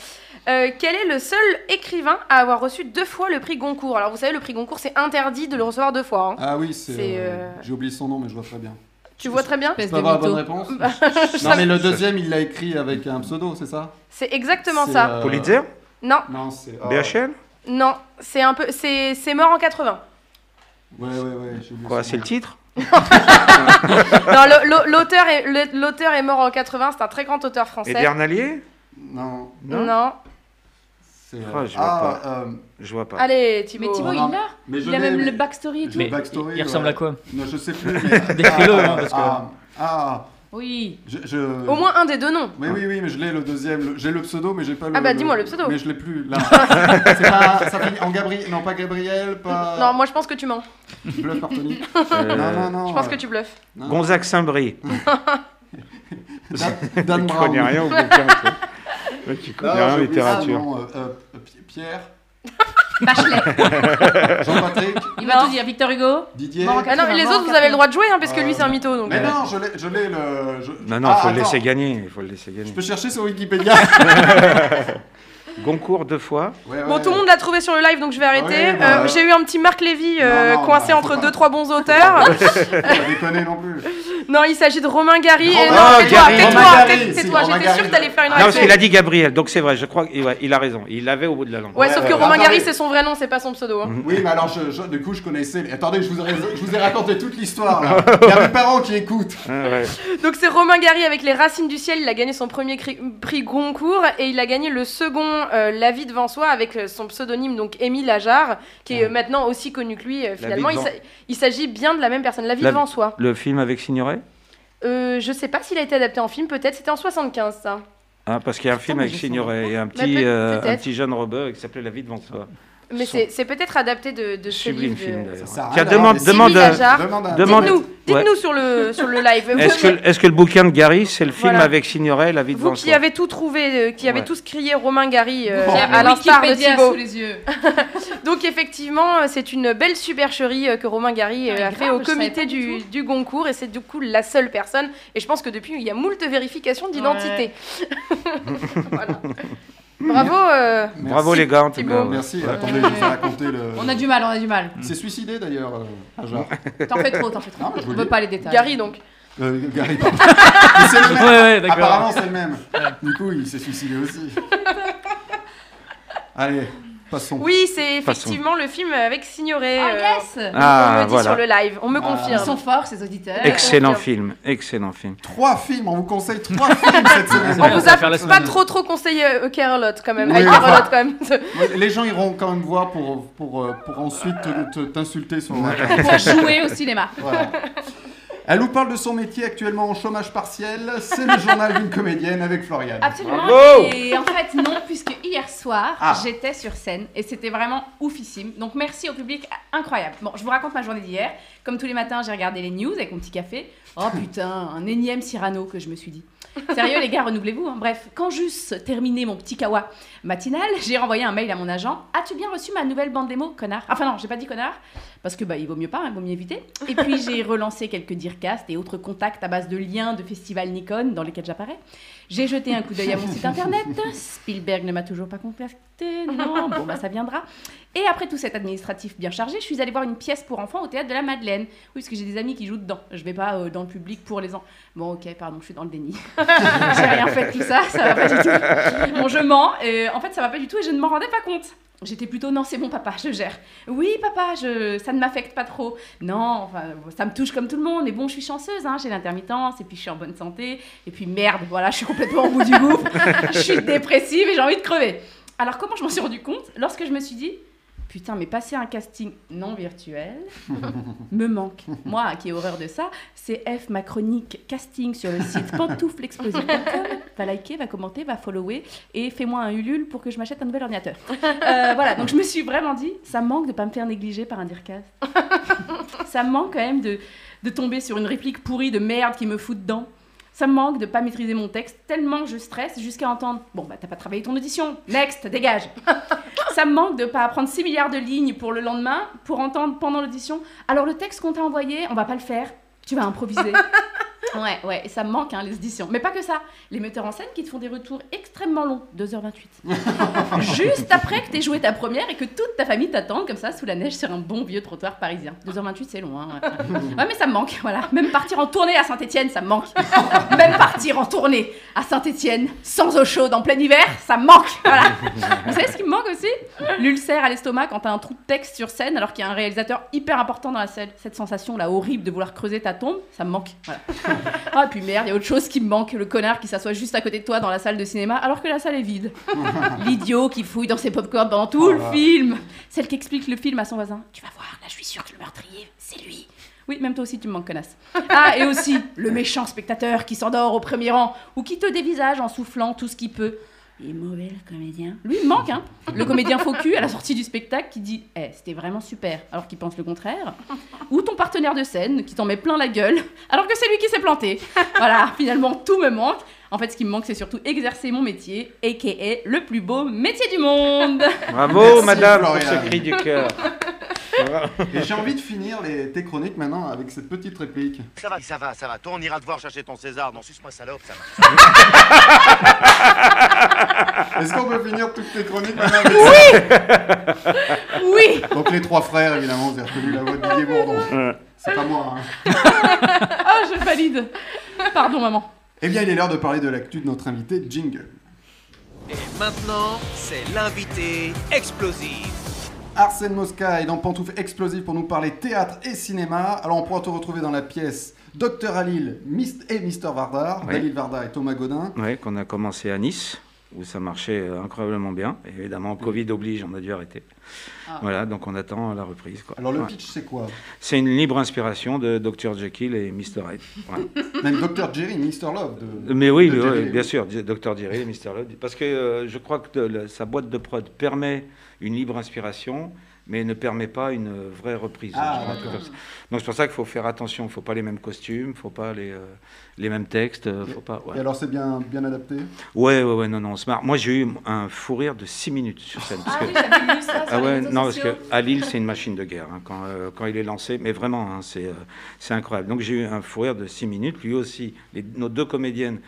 F: Euh, quel est le seul écrivain à avoir reçu deux fois le prix Goncourt? Alors vous savez, le prix Goncourt, c'est interdit de le recevoir deux fois. hein.
B: Ah oui, c'est. Euh,
F: euh,
B: J'ai oublié son nom, mais je vois très bien.
F: Tu vois très bien?
B: Je peux
D: de
B: avoir la bonne réponse [laughs] Non, mais le deuxième, il l'a écrit avec un pseudo, c'est ça?
F: C'est exactement ça.
B: euh,
E: Pulitzer
F: Non,
B: Non, c'est. ah,
E: BHL
F: non, c'est un peu, c'est c'est mort en 80.
B: Ouais, ouais, ouais.
E: Quoi, c'est le titre? [laughs]
F: Non, l'auteur est, l'auteur est mort en 80, c'est un très grand auteur
E: Et
F: français.
E: Bernalier
B: Non.
F: Non.
B: C'est,
E: Ah, je vois
B: ah,
E: pas.
B: euh,
E: Je vois pas.
F: Allez, Thibaut.
D: Mais Thibaut, il l'a.
B: mais
D: Il a même
B: mais-
D: le backstory et tout.
B: le
C: Mais
B: backstory,
C: il ressemble
B: ouais.
C: à quoi
B: Non, je sais plus. mais- [laughs]
C: Décris-le,
B: Ah,
C: hein, parce que-
B: Ah, ah,
D: Oui.
B: je, je-
F: Au moins un des deux noms.
B: Oui, oui, oui, mais je l'ai le deuxième. le- J'ai le pseudo, mais j'ai pas le.
F: Ah bah, dis-moi le pseudo.
B: Mais je l'ai plus. Là. [laughs] C'est pas. Ça finit en Gabriel. Non, pas Gabriel, pas.
F: Non, moi je pense que tu mens.
B: Bluff par Tony. [laughs]
E: Euh,
B: Non, non, non.
F: Je pense
B: euh,
F: que tu bluffes.
E: Gonzague Saint-Brie.
B: Dan, Dan
E: Tu
B: Brown.
E: rien au bouquin, connais rien en
B: oublié
E: littérature.
B: euh, euh, Pi- Pierre. [laughs]
D: Bachelet. [laughs]
B: Jean-Patrick.
D: Il va tout dire. Victor Hugo.
B: Didier.
F: Ah non, mais les
D: 80,
F: autres vous avez le droit de jouer hein, parce que
B: Euh,
F: lui c'est un mytho donc.
B: Mais
F: euh.
B: non, je l'ai, je l'ai le. je-
E: Non, non,
B: Ah,
E: faut le
B: attends.
E: laisser gagner. Il faut le laisser gagner.
B: Je peux chercher sur Wikipédia. [laughs]
E: Goncourt deux fois.
B: Ouais,
F: Bon,
B: ouais.
F: tout le monde l'a trouvé sur le live donc je vais arrêter.
B: Ouais,
F: Euh,
B: bah,
F: J'ai eu un petit Marc Lévy euh,
B: Non, non,
F: coincé
B: bah,
F: entre deux trois bons auteurs.
B: Faut pas déconner non plus.
F: Non, il s'agit de Romain Gary. Et
B: Romain-
F: non,
E: Oh,
F: tais-toi, tais-toi, tais-toi.
B: Romain
F: J'étais
B: Gary.
F: sûre que t'allais faire une
E: Non, parce
F: réaction.
E: qu'il a dit Gabriel, donc c'est vrai, je crois qu'il ouais, il a raison. Il l'avait au bout de la langue.
F: Ouais,
B: Ouais,
F: sauf que. Romain
B: Attendez.
F: Gary c'est son vrai nom, c'est pas son pseudo. hein.
B: Oui, mais alors, je, je- du coup, je connaissais. Attendez, je vous, ai, je vous ai raconté toute l'histoire. Il y a mes parents qui écoutent.
E: Ah, ouais.
F: Donc c'est Romain Gary avec Les Racines du Ciel. Il a gagné son premier cri- prix Goncourt et il a gagné le second euh, La vie devant soi avec euh, son pseudonyme donc Émile Ajar, qui est euh, maintenant aussi connu que lui. euh, finalement, il s'agit bien de la même personne. La vie devant soi.
E: Le film avec Signoret?
F: Euh, je sais pas s'il a été adapté en film, peut-être. C'était en 75 ça.
E: Ah, Parce qu'il y a un film avec Signoret et un
F: Bah,
E: petit, euh, un petit jeune rebeu qui s'appelait La vie devant soi.
F: Mais c'est c'est peut-être adapté de, de ce
E: Sublime
F: livre.
E: film
F: de-.
B: Ça
E: Tiens, demande, demande.
B: Demande à-
E: demande-
F: Dites-nous, dites-nous
E: Ouais.
F: sur le, sur le live. Vous-
E: Est-ce que, est-ce que le bouquin de Gary, c'est le film
F: Voilà.
E: avec Signoret, La vie
F: Vous
E: devant
F: qui avez tout trouvé, euh, qui avez
E: Ouais.
F: tous crié Romain Gary euh,
B: Bon.
F: à l'instar de Thibaut.
D: sous les yeux. [laughs]
F: Donc effectivement, euh, c'est une belle supercherie euh, que Romain Gary euh,
D: Ah,
F: a
D: grave,
F: fait au comité
D: du,
F: du Goncourt et c'est du coup la seule personne. Et je pense que depuis, il y a moult vérifications d'identité. [laughs] [laughs] Voilà. Bravo. euh,
B: Merci.
E: Bravo les gars, en tout cas.
B: Merci.
E: Ouais.
B: Attendez, je vous ai raconté le. [laughs]
D: On a du mal, on a du mal.
B: Il s'est suicidé d'ailleurs, euh, Ajar. [laughs]
D: T'en fais trop, t'en fais trop.
B: Non,
D: On
B: le
D: veut pas les détails.
F: Gary donc.
B: Euh, Gary, pardon. [laughs] Mais c'est le même.
C: Ouais, ouais, d'accord.
B: Apparemment, c'est le même. Du coup, il s'est suicidé aussi. Allez, passons.
F: Oui, c'est
E: Passons.
F: effectivement le film avec Signoret.
D: Ah
F: euh,
D: yes
F: on
E: Ah,
F: me dit
E: voilà.
F: sur le live, on me
B: Ah.
D: Ils
F: confirme.
D: sont forts, ces auditeurs.
E: Excellent film, excellent film.
B: Trois films, on vous conseille trois films cette [laughs] semaine.
F: On vous a pas
C: semaine.
F: trop trop conseillé euh, Carolot quand même.
B: Oui,
F: Avec
B: enfin.
F: Carolot quand même. [laughs]
B: Les gens iront quand même voir pour, pour, euh, pour ensuite te- te- t'insulter sur
D: Pour [laughs] jouer au cinéma.
B: Voilà. Elle nous parle de son métier actuellement en chômage partiel. C'est le journal d'une comédienne avec Floriane.
D: Absolument.
E: Bravo
D: Et en fait, non, puisque hier soir,
B: Ah.
D: j'étais sur scène et c'était vraiment oufissime. Donc merci au public, incroyable. Bon, je vous raconte ma journée d'hier. Comme tous les matins, j'ai regardé les news avec mon petit café. Oh putain, un énième Cyrano que je me suis dit. Sérieux les gars, renouvelez-vous. hein. Bref, quand j'eusse terminé mon petit kawa matinal, j'ai renvoyé un mail à mon agent. As-tu bien reçu ma nouvelle bande démo, connard? Enfin non, j'ai pas dit connard, parce que bah il vaut mieux pas, il vaut mieux éviter. Et puis j'ai relancé quelques Et autres contacts à base de liens de festivals Nikon dans lesquels j'apparais. J'ai jeté un coup d'œil à mon site internet. Spielberg ne m'a toujours pas contacté. Non, bon bah ça viendra. Et après tout cet administratif bien chargé, je suis allée voir une pièce pour enfants au théâtre de la Madeleine. Oui, parce que j'ai des amis qui jouent dedans. Je vais pas euh, dans le public pour les enfants. Bon, ok, pardon, je suis dans le déni. [laughs] j'ai rien fait de tout ça, ça va pas du tout. Bon, je mens. Et en fait, ça va pas du tout et je ne m'en rendais pas compte. J'étais plutôt non, c'est bon papa, je gère. Oui papa, je, ça ne m'affecte pas trop. Non, enfin, ça me touche comme tout le monde. Mais bon, je suis chanceuse, hein, j'ai l'intermittence et puis je suis en bonne santé. Et puis merde, voilà, je suis complètement au bout du gouffre. [laughs] je suis dépressive et j'ai envie de crever. Alors comment je m'en suis rendu compte? Lorsque je me suis dit, putain, mais passer un casting non virtuel me manque. Moi, qui ai horreur de ça, c'est F ma chronique casting sur le site pantouflexplosive.com. Va liker, va commenter, va follower et fais-moi un Ulule pour que je m'achète un nouvel ordinateur. Euh, voilà, donc je me suis vraiment dit, ça manque de pas me faire négliger par un dircast. ça manque quand même de, de tomber sur une réplique pourrie de merde qui me fout dedans. Ça me manque de pas maîtriser mon texte tellement je stresse jusqu'à entendre Bon, bah t'as pas travaillé ton audition, next, dégage. [laughs] Ça me manque de pas apprendre 6 milliards de lignes pour le lendemain pour entendre pendant l'audition. Alors le texte qu'on t'a envoyé, on va pas le faire, tu vas improviser. [laughs] Ouais, ouais, et ça me manque, hein, les auditions. Mais pas que ça. Les metteurs en scène qui te font des retours extrêmement longs, 2h28. [laughs] Juste après que t'aies joué ta première et que toute ta famille t'attende comme ça sous la neige sur un bon vieux trottoir parisien. 2h28, c'est long, hein. Ouais, [laughs] Ouais, mais ça me manque, voilà. Même partir en tournée à Saint-Etienne, ça me manque. [laughs] Même partir en tournée à Saint-Etienne, sans eau chaude en plein hiver, ça me manque, voilà. Vous savez ce qui me manque aussi? L'ulcère à l'estomac quand t'as un trou de texte sur scène alors qu'il y a un réalisateur hyper important dans la scène. Cette sensation là horrible de vouloir creuser ta tombe, ça me manque. Voilà. Ah, puis merde, il y a autre chose qui me manque le connard qui s'assoit juste à côté de toi dans la salle de cinéma alors que la salle est vide. [laughs] L'idiot qui fouille dans ses popcorns pendant tout le
B: Ah.
D: film. Celle qui explique le film à son voisin. Tu vas voir, là je suis sûre que le meurtrier, c'est lui. Oui, même toi aussi tu me manques, connasse. Ah, et aussi le méchant spectateur qui s'endort au premier rang ou qui te dévisage en soufflant tout ce qu'il peut. Il est mauvais le comédien. Lui, il me manque, hein. Le comédien faux cul à la sortie du spectacle qui dit Eh, c'était vraiment super, alors qu'il pense le contraire. Ou ton partenaire de scène qui t'en met plein la gueule, alors que c'est lui qui s'est planté. Voilà, finalement, tout me manque. En fait, ce qui me manque, c'est surtout exercer mon métier, a.k.a. le plus beau métier du monde.
E: Bravo,
B: Merci,
E: madame, pour ce cri du cœur.
B: Et j'ai envie de finir les, tes chroniques maintenant avec cette petite réplique.
M: Ça va, ça va, ça va. Toi, on ira te voir chercher ton César. Non, suce-moi salope, ça va. [laughs]
B: Est-ce qu'on peut finir toutes tes chroniques maintenant avec ça [laughs]
D: Oui
B: Donc les trois frères, évidemment, vous avez reconnu la voix de Didier Bourdon. C'est pas moi. Hein. [laughs]
D: Ah, je valide. Pardon, maman.
B: Eh bien, il est l'heure de parler de l'actu de notre invité Jingle.
A: Et maintenant, c'est l'invité explosif.
B: Arsène Mosca est dans Pantoufles Explosives pour nous parler théâtre et cinéma. Alors on pourra te retrouver dans la pièce Dr Halil Mist- et Mister Vardar,
E: Oui.
B: Dalil Vardar et Thomas Godin.
E: Oui, qu'on a commencé à Nice, où ça marchait euh, incroyablement bien. Et évidemment, Covid oblige, on a dû arrêter.
B: Ah.
E: Voilà, donc on attend la reprise. Quoi.
B: Alors le
E: Ouais.
B: pitch c'est quoi?
E: C'est une libre inspiration de Dr Jekyll et Mr Hyde. Voilà. [laughs]
B: Même Dr Jerry, Mister Love. De,
E: Mais oui,
B: de
E: oui,
B: Jerry
E: oui,
B: Lee.
E: bien sûr, Dr Jerry et Mr Love. Parce que euh, je crois que de- la- sa boîte de prod permet une libre inspiration, mais ne permet pas une vraie reprise.
B: Ah,
E: Je crois, un truc
B: d'accord.
E: comme ça. Donc c'est pour ça qu'il faut faire attention. Il ne faut pas les mêmes costumes, il ne faut pas les, euh, les mêmes textes. euh, faut pas, ouais.
B: Et alors c'est bien, bien adapté?
E: Ouais, ouais, ouais, non, non, on se marre. Moi, j'ai eu un fou rire de 6 minutes sur scène. parce
D: Ah
E: que-
D: oui, ça
E: Ah ouais, non, parce que
D: sociaux.
E: à Lille, c'est une machine de guerre hein, quand, euh, quand il est lancé, mais vraiment, hein, c'est euh, c'est incroyable. Donc j'ai eu un fou rire de 6 minutes. Lui aussi, les- nos deux comédiennes,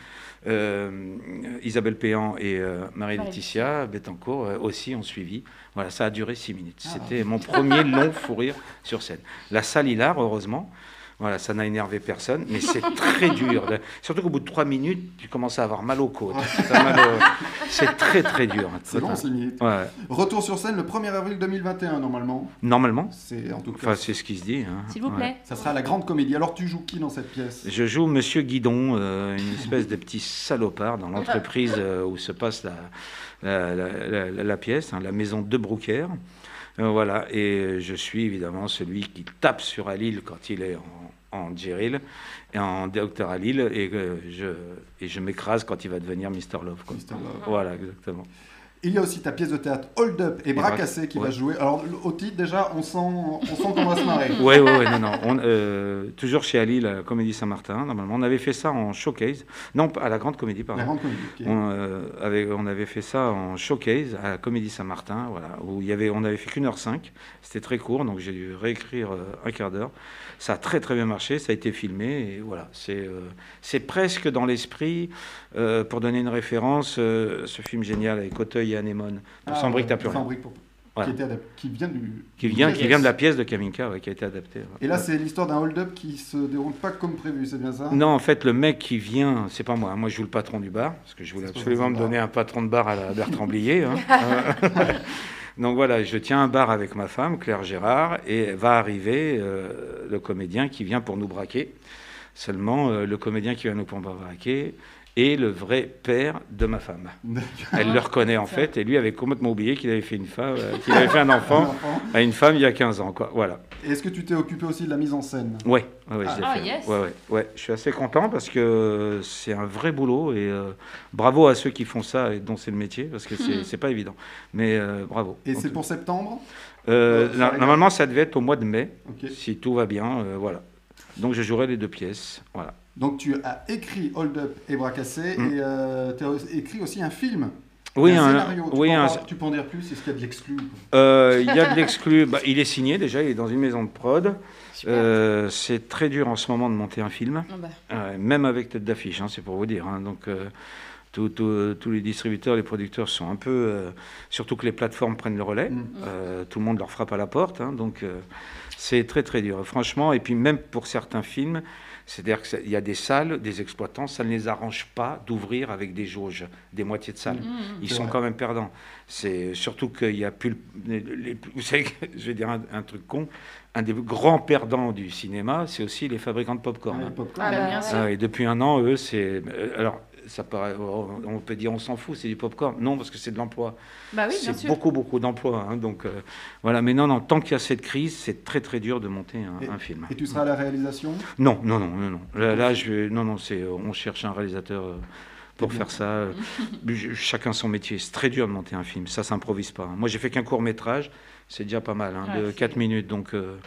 E: Isabelle Péan et euh, Marie-Laetitia Bettencourt, euh, aussi ont suivi. Voilà, ça a duré 6 minutes.
B: Ah.
E: C'était mon premier long fou rire sur scène. La salle hilar, heureusement. Voilà, ça n'a énervé personne, mais c'est très dur. Surtout qu'au bout de 3 minutes, tu commences à avoir mal aux côtes. Au- C'est très très dur.
B: C'est long 6 minutes.
E: Ouais.
B: Retour sur scène le 1er avril 2021 normalement.
E: Normalement.
B: C'est en tout cas.
E: Enfin, c'est ce qui se dit. hein.
D: S'il vous plaît.
B: Ça sera la grande comédie. Alors tu joues qui dans cette pièce?
E: Je joue Monsieur Guidon, euh, une espèce de petit salopard dans l'entreprise euh, où se passe la, la, la- la- la pièce, hein, la maison de Brouckère. Euh, voilà, et je suis évidemment celui qui tape sur Halil quand il est en, en Jeril et en Docteur Halil, et que je, et je m'écrase quand il va devenir Mr. Love. quoi. Voilà, exactement.
B: Il y a aussi ta pièce de théâtre Hold Up et
E: Et
B: Bras cassés qui
E: ouais.
B: va jouer. Alors au titre déjà, on sent, on sent qu'on va se marrer.
E: Oui, oui, oui, non, non. On, euh, toujours chez Ali, la Comédie Saint-Martin, normalement. On avait fait ça en showcase. Non, à la Grande Comédie, pardon.
B: La Grande Comédie, ok.
E: On, euh, avait, on avait fait ça en showcase à la Comédie Saint-Martin, voilà, où il y avait, on avait fait qu'une heure cinq. C'était très court, donc j'ai dû réécrire euh, un quart d'heure. Ça a très très bien marché, ça a été filmé, et voilà. C'est euh, presque dans l'esprit, pour donner une référence, ce film génial avec Auteuil Anémone, pour
B: Ah,
E: Sans briques,
B: ouais,
E: t'as plus rien.
B: Briques pour-
E: Voilà.
B: qui, était adap- qui vient du.
E: Qui vient,
B: du
E: qui
B: pièce.
E: vient de la pièce de Kaminka, ouais, qui a été adaptée.
B: Et là, c'est l'histoire d'un hold-up qui se déroule pas comme prévu, c'est bien ça?
E: Non, en fait, le mec qui vient, c'est pas moi. Moi, je joue le patron du bar, parce que je voulais absolument me donner un patron de bar à la [laughs] Bertrand Blier. hein. [laughs] Donc voilà, je tiens un bar avec ma femme, Claire Gérard, et va arriver euh, le comédien qui vient pour nous braquer. Seulement, euh, le comédien qui vient nous pour braquer est le vrai père de ma femme. Elle le reconnaît en fait, et lui avait complètement oublié qu'il avait fait une femme, euh, qu'il avait fait un enfant
B: Un enfant.
E: à une femme il y a 15 ans, quoi. Voilà.
B: Et Est-ce que tu t'es occupé aussi de la mise en scène?
E: Ouais, ouais, ouais, je l'ai
D: Ah,
E: fait.
D: yes.
E: Ouais, ouais, ouais. Je suis assez content parce que c'est un vrai boulot et euh, bravo à ceux qui font ça et dont c'est le métier parce que c'est [laughs] c'est pas évident. Mais euh, bravo.
B: Et c'est pour septembre?
E: Normalement, ça devait être au mois de mai, si tout va bien. euh, voilà. Donc je jouerai les deux pièces. Voilà.
B: Donc tu as écrit Hold Up et Bras cassés
E: Mm.
B: et tu as écrit aussi un film.
E: Oui,
B: un
E: un-
B: scénario. Tu,
E: oui,
B: peux en
E: un-
B: tu peux en dire plus Est-ce qu'il y a de l'exclu
E: Euh, Il y a de l'exclu. Bah, il est signé déjà, il est dans une maison de prod. Euh, c'est très dur en ce moment de monter un film,
D: Ah bah.
E: Euh, même avec tête d'affiche, hein, c'est pour vous dire. hein. Donc, euh, tout- tout- tous les distributeurs, les producteurs sont un peu. euh, surtout que les plateformes prennent le relais. Euh, tout le monde leur frappe à la porte. hein. donc, euh, c'est très très dur, franchement. Et puis, même pour certains films, c'est-à-dire qu'il y a des salles, des exploitants, ça ne les arrange pas d'ouvrir avec des jauges, des moitiés de salles.
N: Mhm.
E: Ils
N: C'est
E: sont
N: vrai.
E: quand même perdants. C'est surtout qu'il y a plus. le- les- les- vous savez, je vais dire un, un truc con. Un des grands perdants du cinéma, c'est aussi les fabricants de popcorn. hein.
D: Ah bah, bien sûr.
E: Ah, et depuis un an, eux, c'est. euh, Alors, ça paraît. On peut dire on s'en fout, c'est du popcorn. Non, parce que c'est de l'emploi.
D: Bah oui,
E: c'est beaucoup, beaucoup d'emplois. hein, donc, euh, voilà. Mais non, non, tant qu'il y a cette crise, c'est très, très dur de monter un, un film.
B: Et tu seras à la réalisation?
E: Non, non, non, non, non. Là, là, je non, non, c'est, on cherche un réalisateur euh, pour faire ça. euh, Chacun son métier. C'est très dur de monter un film. Ça s'improvise pas. hein. Moi, j'ai fait qu'un court métrage. C'est déjà pas mal, hein,
B: Ouais,
E: de
B: c'est-
E: 4 minutes. Donc, euh,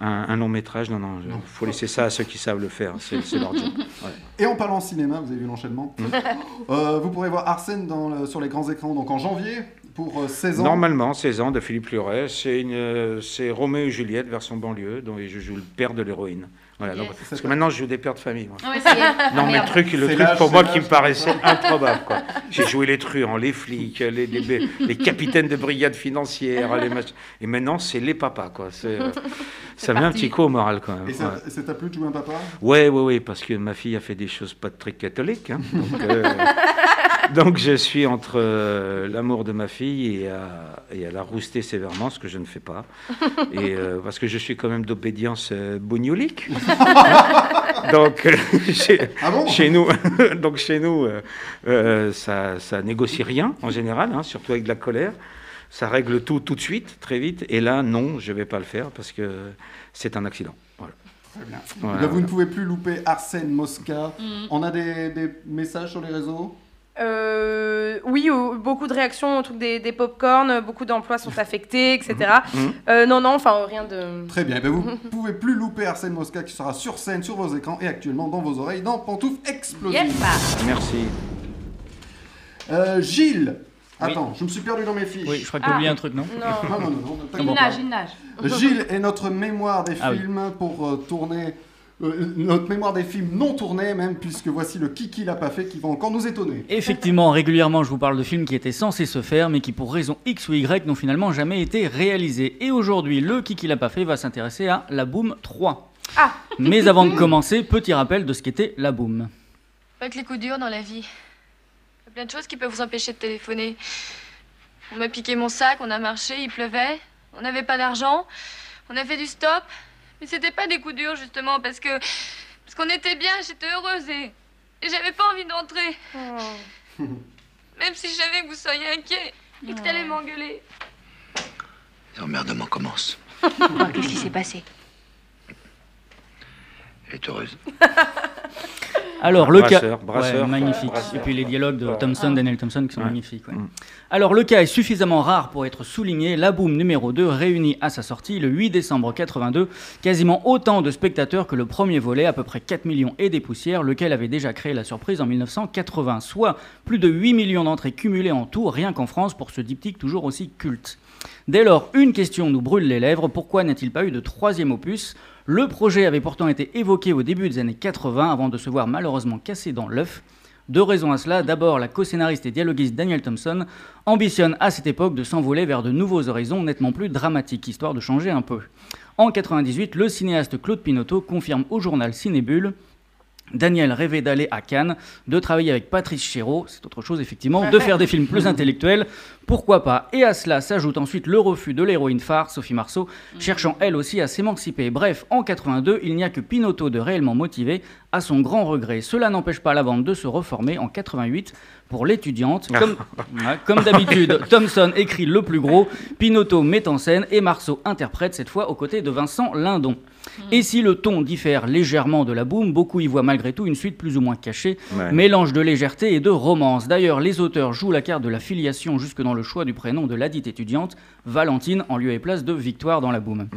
E: un, un long métrage, non, non. Il faut laisser ça à ceux qui savent le faire. C'est, c'est leur job. [laughs]
B: Et en parlant cinéma, vous avez vu l'enchaînement
E: Mm. [laughs]
B: Euh, Vous pourrez voir Arsène dans le- sur les grands écrans donc en janvier pour euh, 16 ans.
E: Normalement, 16 ans de Philippe Luret. C'est, une, euh, c'est Roméo et Juliette version banlieue, dont je joue le père de l'héroïne. Voilà, donc-
B: Yes.
E: parce que maintenant, je joue des pères de famille. moi.
D: Ouais. [laughs]
E: Non, mais le truc, le truc pour moi qui me paraissait [laughs] improbable. Quoi. J'ai joué les truands, les flics, les, les, les capitaines de brigades financières. Les mach- Et maintenant, c'est les papas. Quoi. Euh, [laughs] ça met un petit coup au moral quand même.
B: Et ça,
E: ouais.
B: et ça t'a plu de jouer un papa?
E: Ouais, ouais, ouais, parce que ma fille a fait des choses pas très catholiques. hein. donc, euh, donc je suis entre euh, l'amour de ma fille et et à la rouster sévèrement, ce que je ne fais pas. Et euh, parce que je suis quand même d'obédience euh, bougnolique. [laughs] donc euh, chez,
B: Ah bon?
E: chez nous, [laughs] donc chez nous, euh, euh, ça, ça négocie rien en général, hein, surtout avec de la colère. Ça règle tout tout de suite, très vite. Et là, non, je vais pas le faire parce que c'est un accident. Voilà.
B: Très bien.
E: Voilà,
B: Là, vous ne pouvez plus louper Arsène Mosca.
F: Mm.
B: On a des, des messages sur les réseaux?
F: Euh, oui, euh, beaucoup de réactions au truc des, des pop-corn, beaucoup d'emplois sont affectés, etc.
B: Mhm.
F: Euh, non, non, enfin rien de.
B: Très bien. Eh ben, vous ne [laughs] pouvez plus louper Arsène Mosca qui sera sur scène, sur vos écrans et actuellement dans vos oreilles dans Pantoufles Explosives.
E: Merci.
B: Euh, Gilles Attends, je me suis perdu dans mes fiches.
C: Oui, je crois que t'as oublié un truc, non
B: Non, non, non. non,
D: Il nage,
B: pas.
D: il nage.
B: Gilles est notre mémoire des
C: Ah oui.
B: films pour euh, tourner. Euh, notre mémoire des films non tournés, même, puisque voici le Kiki l'a pas fait qui va encore nous étonner.
C: Effectivement, régulièrement, je vous parle de films qui étaient censés se faire, mais qui pour raison X ou Y n'ont finalement jamais été réalisés. Et aujourd'hui, le Kiki l'a pas fait va s'intéresser à La Boom 3.
F: Ah
C: Mais avant de [laughs] commencer, petit rappel de ce qu'était La Boom.
N: Pas que les coups durs dans la vie. Il y a plein de choses qui peuvent vous empêcher de téléphoner. On m'a piqué mon sac, on a marché, il pleuvait, on n'avait pas d'argent, on a fait du stop. Mais c'était pas des coups durs justement parce que parce qu'on était bien, j'étais heureuse et, et j'avais pas envie d'entrer. Même si je savais que vous seriez inquiet et que t'allais m'engueuler.
H: L'emmerdement commence. [laughs]
N: Qu'est-ce qui s'est passé?
H: Elle est heureuse. [laughs]
C: Alors, le
E: Brasseur,
C: cas.
E: brasseur.
C: Ouais, magnifique.
E: Brasseur.
C: Et puis les dialogues de. Thompson, Daniel Thompson qui sont
E: Ouais.
C: magnifiques. ouais.
E: Mm.
C: Alors, le cas est suffisamment rare pour être souligné. La Boom numéro 2 réunit à sa sortie le 8 décembre 82 quasiment autant de spectateurs que le premier volet, à peu près 4 millions et des poussières, lequel avait déjà créé la surprise en 1980, soit plus de 8 millions d'entrées cumulées en tout, rien qu'en France, pour ce diptyque toujours aussi culte. Dès lors, une question nous brûle les lèvres, pourquoi n'a-t-il pas eu de troisième opus? Le projet avait pourtant été évoqué au début des années 80 avant de se voir malheureusement cassé dans l'œuf. Deux raisons à cela. D'abord, la co-scénariste et dialoguiste Daniel Thompson ambitionne à cette époque de s'envoler vers de nouveaux horizons nettement plus dramatiques, histoire de changer un peu. En 98, le cinéaste Claude Pinoteau confirme au journal Cinébule Daniel rêvait d'aller à Cannes, de travailler avec Patrice Chéreau, c'est autre chose effectivement, de faire des films plus [laughs] intellectuels, pourquoi pas? Et à cela s'ajoute ensuite le refus de l'héroïne phare, Sophie Marceau, cherchant elle aussi à s'émanciper. Bref, en 82, il n'y a que Pinotto de réellement motivé, à son grand regret. Cela n'empêche pas la bande de se reformer en 88 pour l'étudiante. [laughs] Comme, Ouais, comme d'habitude, Thompson écrit le plus gros, Pinotto met en scène et Marceau interprète cette fois aux côtés de Vincent Lindon. Et si le ton diffère légèrement de la boom, beaucoup y voient malgré tout une suite plus ou moins cachée,
E: Ouais.
C: mélange de légèreté et de romance. D'ailleurs, les auteurs jouent la carte de la filiation jusque dans le choix du prénom de ladite étudiante, Valentine, en lieu et place de Victoire dans la boom.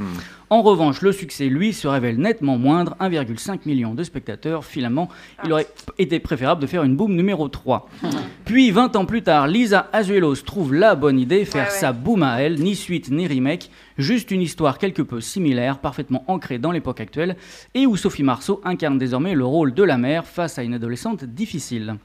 C: En revanche, le succès, lui, se révèle nettement moindre, 1,5 million de spectateurs. Finalement, il aurait été préférable de faire une boom numéro 3. [laughs] Puis, 20 ans plus tard, Lisa Azuelos trouve la bonne idée, faire sa boom à elle, ni suite ni remake, juste une histoire quelque peu similaire, parfaitement ancrée dans l'époque actuelle, et où Sophie Marceau incarne désormais le rôle de la mère face à une adolescente difficile.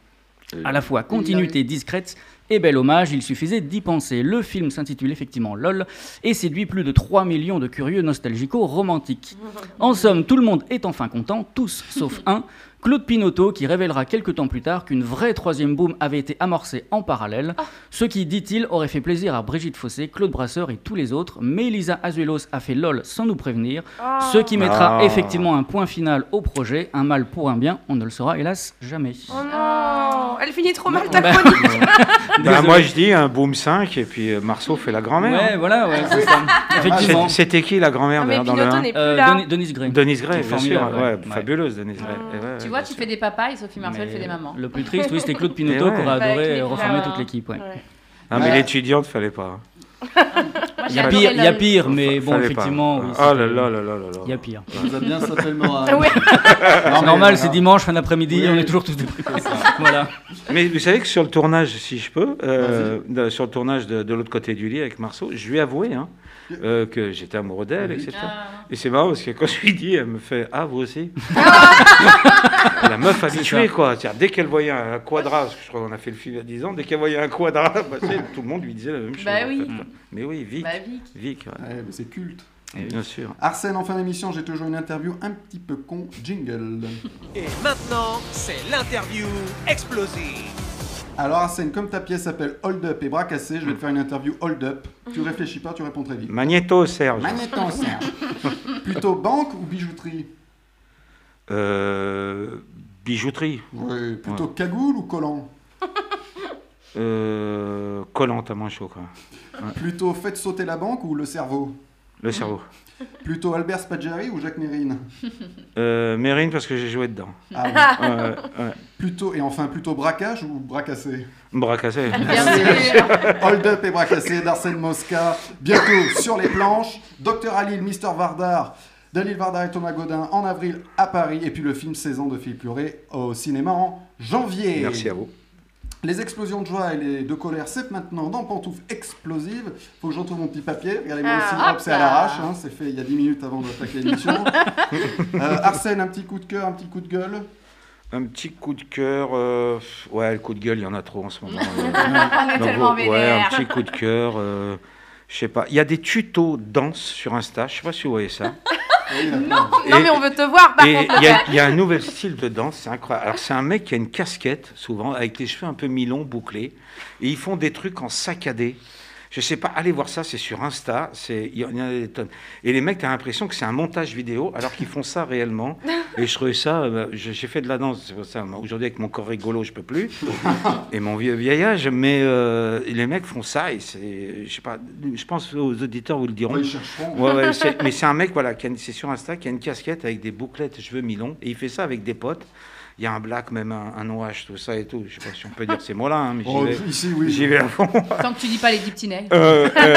C: À la fois continuité discrète et bel hommage, il suffisait d'y penser. Le film s'intitule effectivement LOL et séduit plus de 3 millions de curieux nostalgico-romantiques. En somme, tout le monde est enfin content, tous sauf un. Claude Pinotto qui révélera quelques temps plus tard qu'une vraie troisième boom avait été amorcée en parallèle, ce qui, dit-il, aurait fait plaisir à Brigitte Fossé, Claude Brasseur et tous les autres, mais Lisa Azuelos a fait LOL sans nous prévenir, ce qui mettra
F: Ah.
C: effectivement un point final au projet, un mal pour un bien, on ne le saura hélas jamais.
F: Oh non, elle finit trop mal ta
C: Bah,
F: chronique.
E: Bah, [laughs] moi je dis un boom 5 et puis euh, Marceau fait la grand-mère.
C: Ouais,
E: hein.
C: voilà, ouais, c'est ça. Effectivement.
E: C'était qui la grand-mère
F: Ah,
E: dans le
F: Pinotto
E: un
F: n'est plus
C: Euh,
F: là.
C: Denis- Denise Gray.
E: Denise Gray, bien sûr. ouais. fabuleuse Denise Gray.
D: Vois, tu fais des papas et Sophie Marceau, elle fait des mamans.
C: Le plus triste, oui, c'était Claude [laughs] Pinotto
E: Et ouais.
C: qui aurait
F: Bah,
C: adoré reformer toute l'équipe. ouais.
E: Ah, mais l'étudiante, fallait pas.
C: Il y a pire, il y a pire, mais bon, effectivement, oui,
E: Oh là là là là là là.
C: il y a pire.
B: Vous êtes bien sauté le moral. [laughs]
C: C'est normal, c'est dimanche, fin d'après-midi,
B: Oui.
C: on est toujours tous déprimés. [laughs] Voilà.
E: Mais vous savez que sur le tournage, si je peux, euh, de- sur le tournage de, de l'autre côté du lit avec Marceau, je lui ai avoué hein, euh, que j'étais amoureux d'elle, etc. Et c'est marrant parce que quand je lui dis, elle me fait Ah, vous aussi [laughs] La meuf habituée, quoi. Dès qu'elle voyait un quadra, parce que je crois qu'on a fait le film il y a 10 ans, dès qu'elle voyait un quadra passer, tout le monde lui disait la même chose.
D: Bah
E: en
D: oui.
E: fait. Mais oui, Vic.
D: Bah, Vic.
E: Vic, ouais.
B: Ouais, mais c'est culte.
E: bien sûr.
B: Arsène, en fin d'émission, j'ai toujours une interview un petit peu con. Jingle.
A: Et maintenant, c'est l'interview explosive.
B: Alors Arsène, comme ta pièce s'appelle Hold Up et Bras cassés, je vais te faire une interview Hold Up. Tu réfléchis pas, tu réponds très vite.
E: Magnéto, Serge.
B: Magnéton, Serge. [laughs] Plutôt banque ou bijouterie?
E: Euh, bijouterie.
B: Plutôt cagoule ou collant? [laughs]
E: Euh, collante à moins chaud, quoi. Ouais.
B: Plutôt faites sauter la banque ou le cerveau?
E: Le cerveau.
B: Plutôt Albert Spaggiari ou Jacques Mérine [laughs]
E: Euh, Mérine, parce que j'ai joué dedans.
B: Ah oui. [laughs]
E: Ouais.
B: Plutôt, et enfin, plutôt braquage ou Bras cassés. [laughs] Hold Up et bras cassés d'Arsène Mosca. Bientôt sur les planches. Dr Alil, Mr Vardar. Dalil Vardar et Thomas Godin en avril à Paris. Et puis le film 16 ans de Philippe Pluré au cinéma en janvier.
E: Merci à vous.
B: Les explosions de joie et les de colère, c'est maintenant dans Pantoufles Explosives. Faut que je retrouve mon petit papier. Regardez, moi
F: Ah,
B: aussi, hop, c'est à l'arrache. hein, c'est fait il y a 10 minutes avant d'attaquer l'émission. [laughs] Euh, Arsène, un petit coup de cœur, un petit coup de gueule?
E: Un petit coup de cœur. euh, Ouais, le coup de gueule, il y en a trop en ce moment. [laughs]
D: On est
E: Donc,
D: tellement
E: ouais,
D: vénère.
E: un petit coup de cœur. euh, Je sais pas. Il y a des tutos danse sur Insta. Je sais pas si vous voyez ça. [laughs]
F: Non, non, mais on veut te voir par
E: Et
F: contre.
E: il y, a-
F: Lopez.
E: il y a un nouvel style de danse, c'est incroyable. Alors c'est un mec qui a une casquette, souvent, avec les cheveux un peu mi-longs, bouclés, et ils font des trucs en saccadé. Je sais pas, allez voir ça, c'est sur Insta, c'est il y en a des tonnes. Et les mecs, t'as l'impression que c'est un montage vidéo, alors qu'ils font ça réellement. [laughs] Et je trouvais ça, euh, j'ai j'ai fait de la danse, c'est pour ça. Aujourd'hui, avec mon corps rigolo, je peux plus, [laughs] et mon vieux vieillage, mais euh, les mecs font ça, et c'est, je sais pas, je pense aux auditeurs vous le diront.
B: Ouais,
E: ouais, mais c'est un mec, voilà, c'est sur Insta, qui a une casquette avec des bouclettes, cheveux mi-longs, et il fait ça avec des potes. Il y a un black, même un, un tout ça et tout. Je sais pas si on peut dire ces mots-là, hein, mais [laughs] j'y
B: Oh,
E: vais,
B: ici, oui.
E: j'y vais à fond.
D: Tant que tu dis pas les nez.
E: Euh, euh,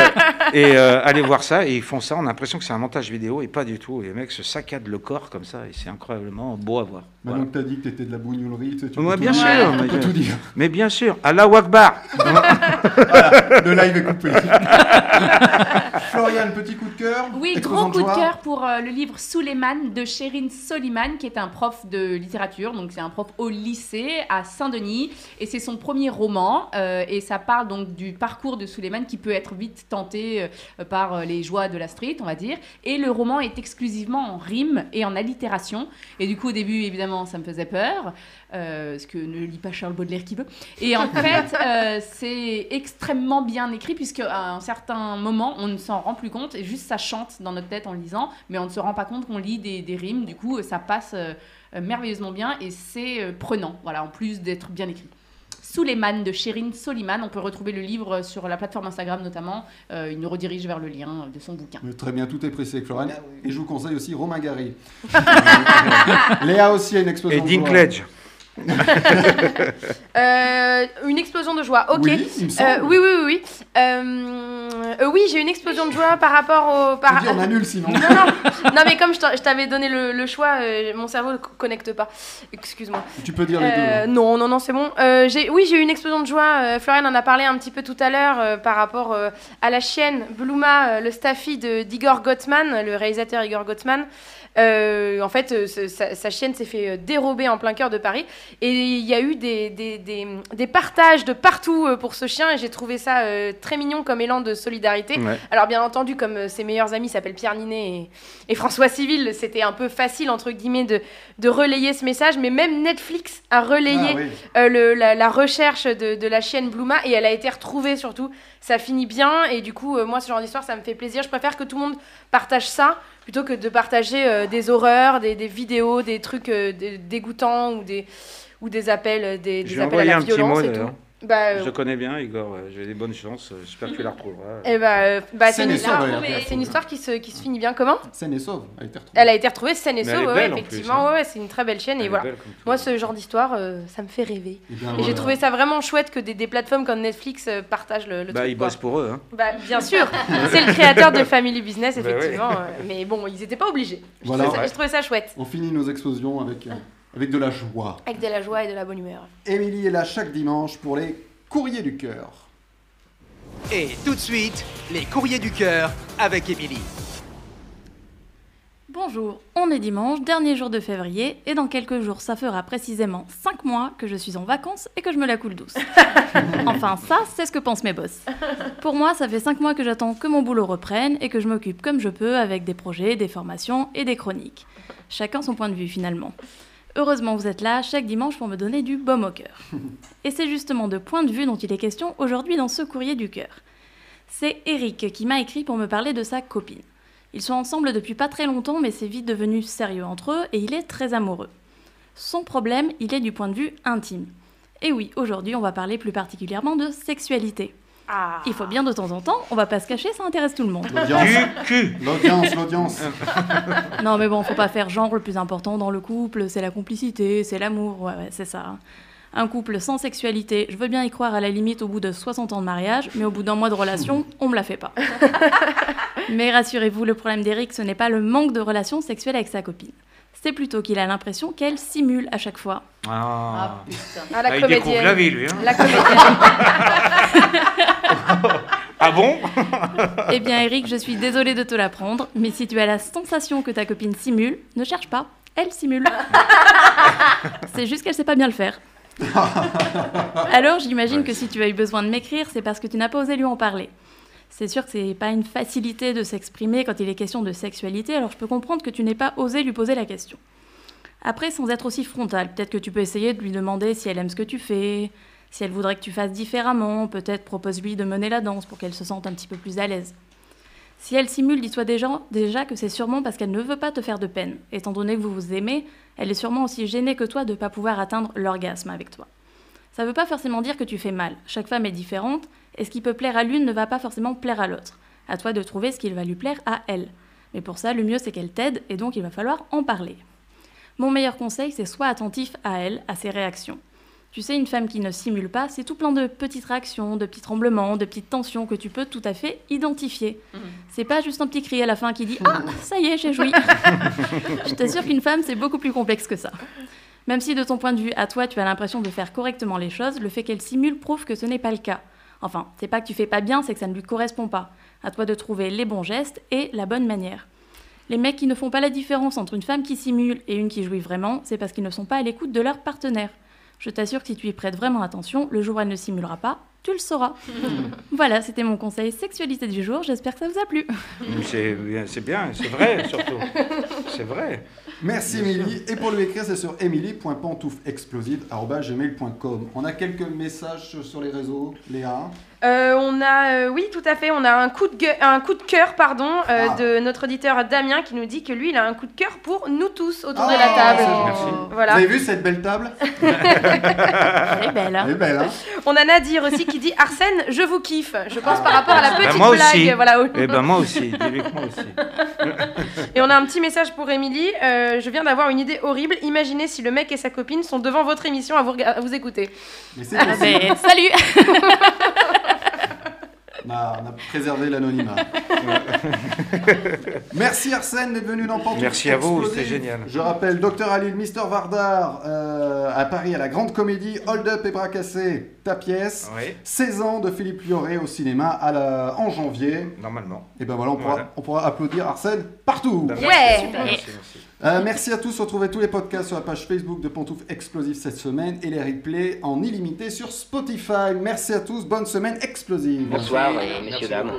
E: et euh, allez voir ça, et ils font ça, on a l'impression que c'est un montage vidéo, et pas du tout. Et les mecs se saccadent le corps comme ça, et c'est incroyablement beau à voir.
B: Maintenant que t'as dit que t'étais de la bougnoulerie, tu tu
E: Ouais,
B: peux
E: bien
B: tout
E: sûr,
B: dire.
E: mais,
B: Tu peux tout dire.
E: mais bien sûr, Allah Akbar
B: Voilà, le live est coupé. [laughs] Florian, petit coup de cœur.
D: Oui, gros coup de cœur pour euh, le livre Suleiman de Sherine Soliman, qui est un prof de littérature. Donc, c'est un prof au lycée à Saint-Denis. Et c'est son premier roman. euh, et ça parle donc du parcours de Suleiman qui peut être vite tenté euh, par euh, les joies de la street, on va dire. Et le roman est exclusivement en rime et en allitération. Et du coup, au début, évidemment, ça me faisait peur. euh, parce que ne lit pas Charles Baudelaire qui veut. Et en [laughs] fait, c'est extrêmement bien écrit, puisque à un certain moment, on ne s'en rend plus compte, et juste ça chante dans notre tête en lisant, mais on ne se rend pas compte qu'on lit des, des rimes, du coup, ça passe merveilleusement bien, et c'est euh, prenant, voilà, en plus d'être bien écrit. Suleiman de Shirin Soliman. On peut retrouver le livre sur la plateforme Instagram notamment. Euh, il nous redirige vers le lien de son bouquin.
B: Mais Très bien, tout est précis avec Florian. Et je vous conseille aussi Romain Gary. [laughs] Léa aussi a une explosion
E: Et. Dinklage. [laughs]
F: Euh, une explosion de joie, ok.
B: Oui, il me semble.
F: Euh, oui, oui, oui. Oui, Euh, euh, oui j'ai une explosion de joie par rapport au. Par...
B: Dis, on [laughs] annule sinon.
F: Non, non, non, mais comme je t'avais donné le, le choix, mon cerveau ne co- connecte pas. Excuse-moi.
B: Tu peux dire les deux.
F: Non, non, non, c'est bon. Oui, j'ai eu une explosion de joie. Florian en a parlé un petit peu tout à l'heure par rapport à la chienne Bluma, le staffy d'Igor Gottman, le réalisateur Igor Gottman. En fait, sa, sa chienne s'est fait dérober en plein cœur de Paris. Et il y a eu des, des, des- des partages de partout euh, pour ce chien. Et j'ai trouvé ça euh, très mignon comme élan de solidarité.
E: Ouais.
F: Alors, bien entendu, comme euh, ses meilleurs amis s'appellent Pierre Ninet et, et François Civil, c'était un peu facile, entre guillemets, de, de relayer ce message. Mais même Netflix a relayé
B: Ah oui.
F: euh, le- la, la recherche de, de la chienne Bluma et elle a été retrouvée surtout. Ça finit bien et du coup, euh, moi, ce genre d'histoire, ça me fait plaisir. Je préfère que tout le monde partage ça plutôt que de partager euh, des horreurs, des, des vidéos, des trucs euh, dé- dégoûtants ou des, ou des appels, euh, des, des appels à la violence et tout. Bah, euh,
E: Je connais bien, Igor. J'ai des bonnes chances. euh, J'espère que tu la retrouveras.
F: eh bah, euh, bah, c'est une,
B: et elle
F: c'est histoire qui se, qui se finit bien. Comment?
B: Saine et sauve a été retrouvée.
F: Elle a été retrouvée saine et
E: elle
F: sauve, ouais, effectivement.
E: hein.
F: ouais, c'est une très belle chaîne.
E: Elle
F: Et voilà. Moi, ce genre d'histoire, euh, ça me fait rêver.
B: Eh bien,
F: Et j'ai trouvé ça vraiment chouette que des, des plateformes comme Netflix partagent le, le
E: Bah,
F: truc.
E: ils
F: quoi.
E: bossent pour eux. Hein.
F: Bah, bien sûr, c'est le créateur de Family Business,
E: Bah
F: effectivement. Mais bon, ils n'étaient pas obligés. Je
B: Voilà.
F: trouvais ça- je trouvais ça chouette.
B: On finit nos explosions avec, euh, avec de la joie.
F: Avec de la joie et de la bonne humeur.
B: Émilie est là chaque dimanche pour les courriers du cœur.
A: Et tout de suite, les courriers du cœur avec Émilie.
O: Bonjour, on est dimanche, dernier jour de février, et dans quelques jours, ça fera précisément 5 mois que je suis en vacances et que je me la coule douce. [laughs] enfin, ça, c'est ce que pensent mes boss. Pour moi, ça fait 5 mois que j'attends que mon boulot reprenne et que je m'occupe comme je peux avec des projets, des formations et des chroniques. Chacun son point de vue finalement. Heureusement, vous êtes là chaque dimanche pour me donner du baume au cœur. [laughs] Et c'est justement de point de vue dont il est question aujourd'hui dans ce courrier du cœur. C'est Eric qui m'a écrit pour me parler de sa copine. Ils sont ensemble depuis pas très longtemps, mais c'est vite devenu sérieux entre eux et il est très amoureux. Son problème, il est du point de vue intime. Et oui, aujourd'hui, on va parler plus particulièrement de sexualité. Il faut bien de temps en temps, on va pas se cacher, ça intéresse tout le monde.
B: L'audience. L'audience, l'audience. [laughs]
O: Non mais bon, faut pas faire genre le plus important dans le couple, c'est la complicité, c'est l'amour, ouais, ouais, c'est ça. Un couple sans sexualité, je veux bien y croire à la limite au bout de 60 ans de mariage, mais au bout d'un mois de relation, [laughs] on me la fait pas. mais rassurez-vous, le problème d'Eric, ce n'est pas le manque de relations sexuelles avec sa copine. C'est plutôt qu'il a l'impression qu'elle simule à chaque fois.
E: Ah,
F: Ah, la
E: Ah,
F: comédienne.
E: découvre la vie, lui. hein.
F: La comédienne. [laughs] [laughs]
E: Ah bon?
O: Eh bien Eric, je suis désolée de te l'apprendre, mais si tu as la sensation que ta copine simule, ne cherche pas, elle simule. [laughs] c'est juste qu'elle sait pas bien le faire. [laughs] Alors j'imagine que si tu as eu besoin de m'écrire, c'est parce que tu n'as pas osé lui en parler. C'est sûr que c'est pas une facilité de s'exprimer quand il est question de sexualité, alors je peux comprendre que tu n'aies pas osé lui poser la question. Après, sans être aussi frontal, peut-être que tu peux essayer de lui demander si elle aime ce que tu fais, si elle voudrait que tu fasses différemment, peut-être propose-lui de mener la danse pour qu'elle se sente un petit peu plus à l'aise. Si elle simule, dis-toi déjà, déjà que c'est sûrement parce qu'elle ne veut pas te faire de peine. Étant donné que vous vous aimez, elle est sûrement aussi gênée que toi de ne pas pouvoir atteindre l'orgasme avec toi. Ça ne veut pas forcément dire que tu fais mal. Chaque femme est différente, et ce qui peut plaire à l'une ne va pas forcément plaire à l'autre. À toi de trouver ce qui va lui plaire à elle. Mais pour ça, le mieux c'est qu'elle t'aide, et donc il va falloir en parler. Mon meilleur conseil, c'est sois attentif à elle, à ses réactions. Tu sais, une femme qui ne simule pas, c'est tout plein de petites réactions, de petits tremblements, de petites tensions que tu peux tout à fait identifier. C'est pas juste un petit cri à la fin qui dit Ah, ça y est, j'ai joui. [laughs] Je t'assure qu'une femme, c'est beaucoup plus complexe que ça. Même si de ton point de vue, à toi, tu as l'impression de faire correctement les choses, le fait qu'elle simule prouve que ce n'est pas le cas. Enfin, c'est pas que tu fais pas bien, c'est que ça ne lui correspond pas. À toi de trouver les bons gestes et la bonne manière. Les mecs qui ne font pas la différence entre une femme qui simule et une qui jouit vraiment, c'est parce qu'ils ne sont pas à l'écoute de leur partenaire. Je t'assure que si tu y prêtes vraiment attention, le jour où elle ne simulera pas, tu le sauras. [laughs] voilà, c'était mon conseil sexualité du jour, j'espère que ça vous a plu.
E: C'est bien, c'est bien, c'est vrai [laughs] surtout. C'est vrai.
B: Merci Émilie. Et pour lui écrire, c'est sur emily.pantoufexplosive.gmail.com. On a quelques messages sur les réseaux, Léa?
F: Euh, on a, euh, oui, tout à fait, on a un coup de, gueu- un coup de cœur, pardon, euh,
B: Ah.
F: de notre auditeur Damien qui nous dit que lui, il a un coup de cœur pour nous tous autour de
B: Ah,
F: la table.
B: Merci.
F: Voilà.
B: Vous avez vu cette belle table? [laughs]
F: Elle est belle.
B: Elle est belle, hein
F: On a Nadir aussi qui dit Arsène, je vous kiffe. Je pense par rapport à la
E: Ben,
F: petite
E: moi
F: blague.
E: aussi.
F: Voilà.
E: Eh ben moi aussi. Moi aussi.
F: Et on a un petit message pour Émilie. Euh, je viens d'avoir une idée horrible. Imaginez si le mec et sa copine sont devant votre émission à vous, rega- à vous écouter.
B: Mais
F: Ah ben, salut [laughs]
B: On a, on a préservé l'anonymat. [laughs] Merci Arsène d'être venu dans Pantoufles
E: Merci à vous, c'était génial.
B: Je rappelle Dr Halil, Mister Vardar euh, à Paris à la Grande Comédie, Hold Up et Bras Cassés, ta pièce.
E: Oui.
B: 16 ans de Philippe Lioré au cinéma à la- en janvier.
E: Normalement.
B: Et ben voilà, on pourra,
E: Voilà.
B: on pourra applaudir Arsène partout.
E: Merci, Ouais. super, merci, merci.
B: Euh, merci à tous. Retrouvez tous les podcasts sur la page Facebook de Pantoufles Explosives cette semaine et les replays en illimité sur Spotify. Merci à tous. Bonne semaine explosive.
P: Bonsoir, euh, messieurs, dames.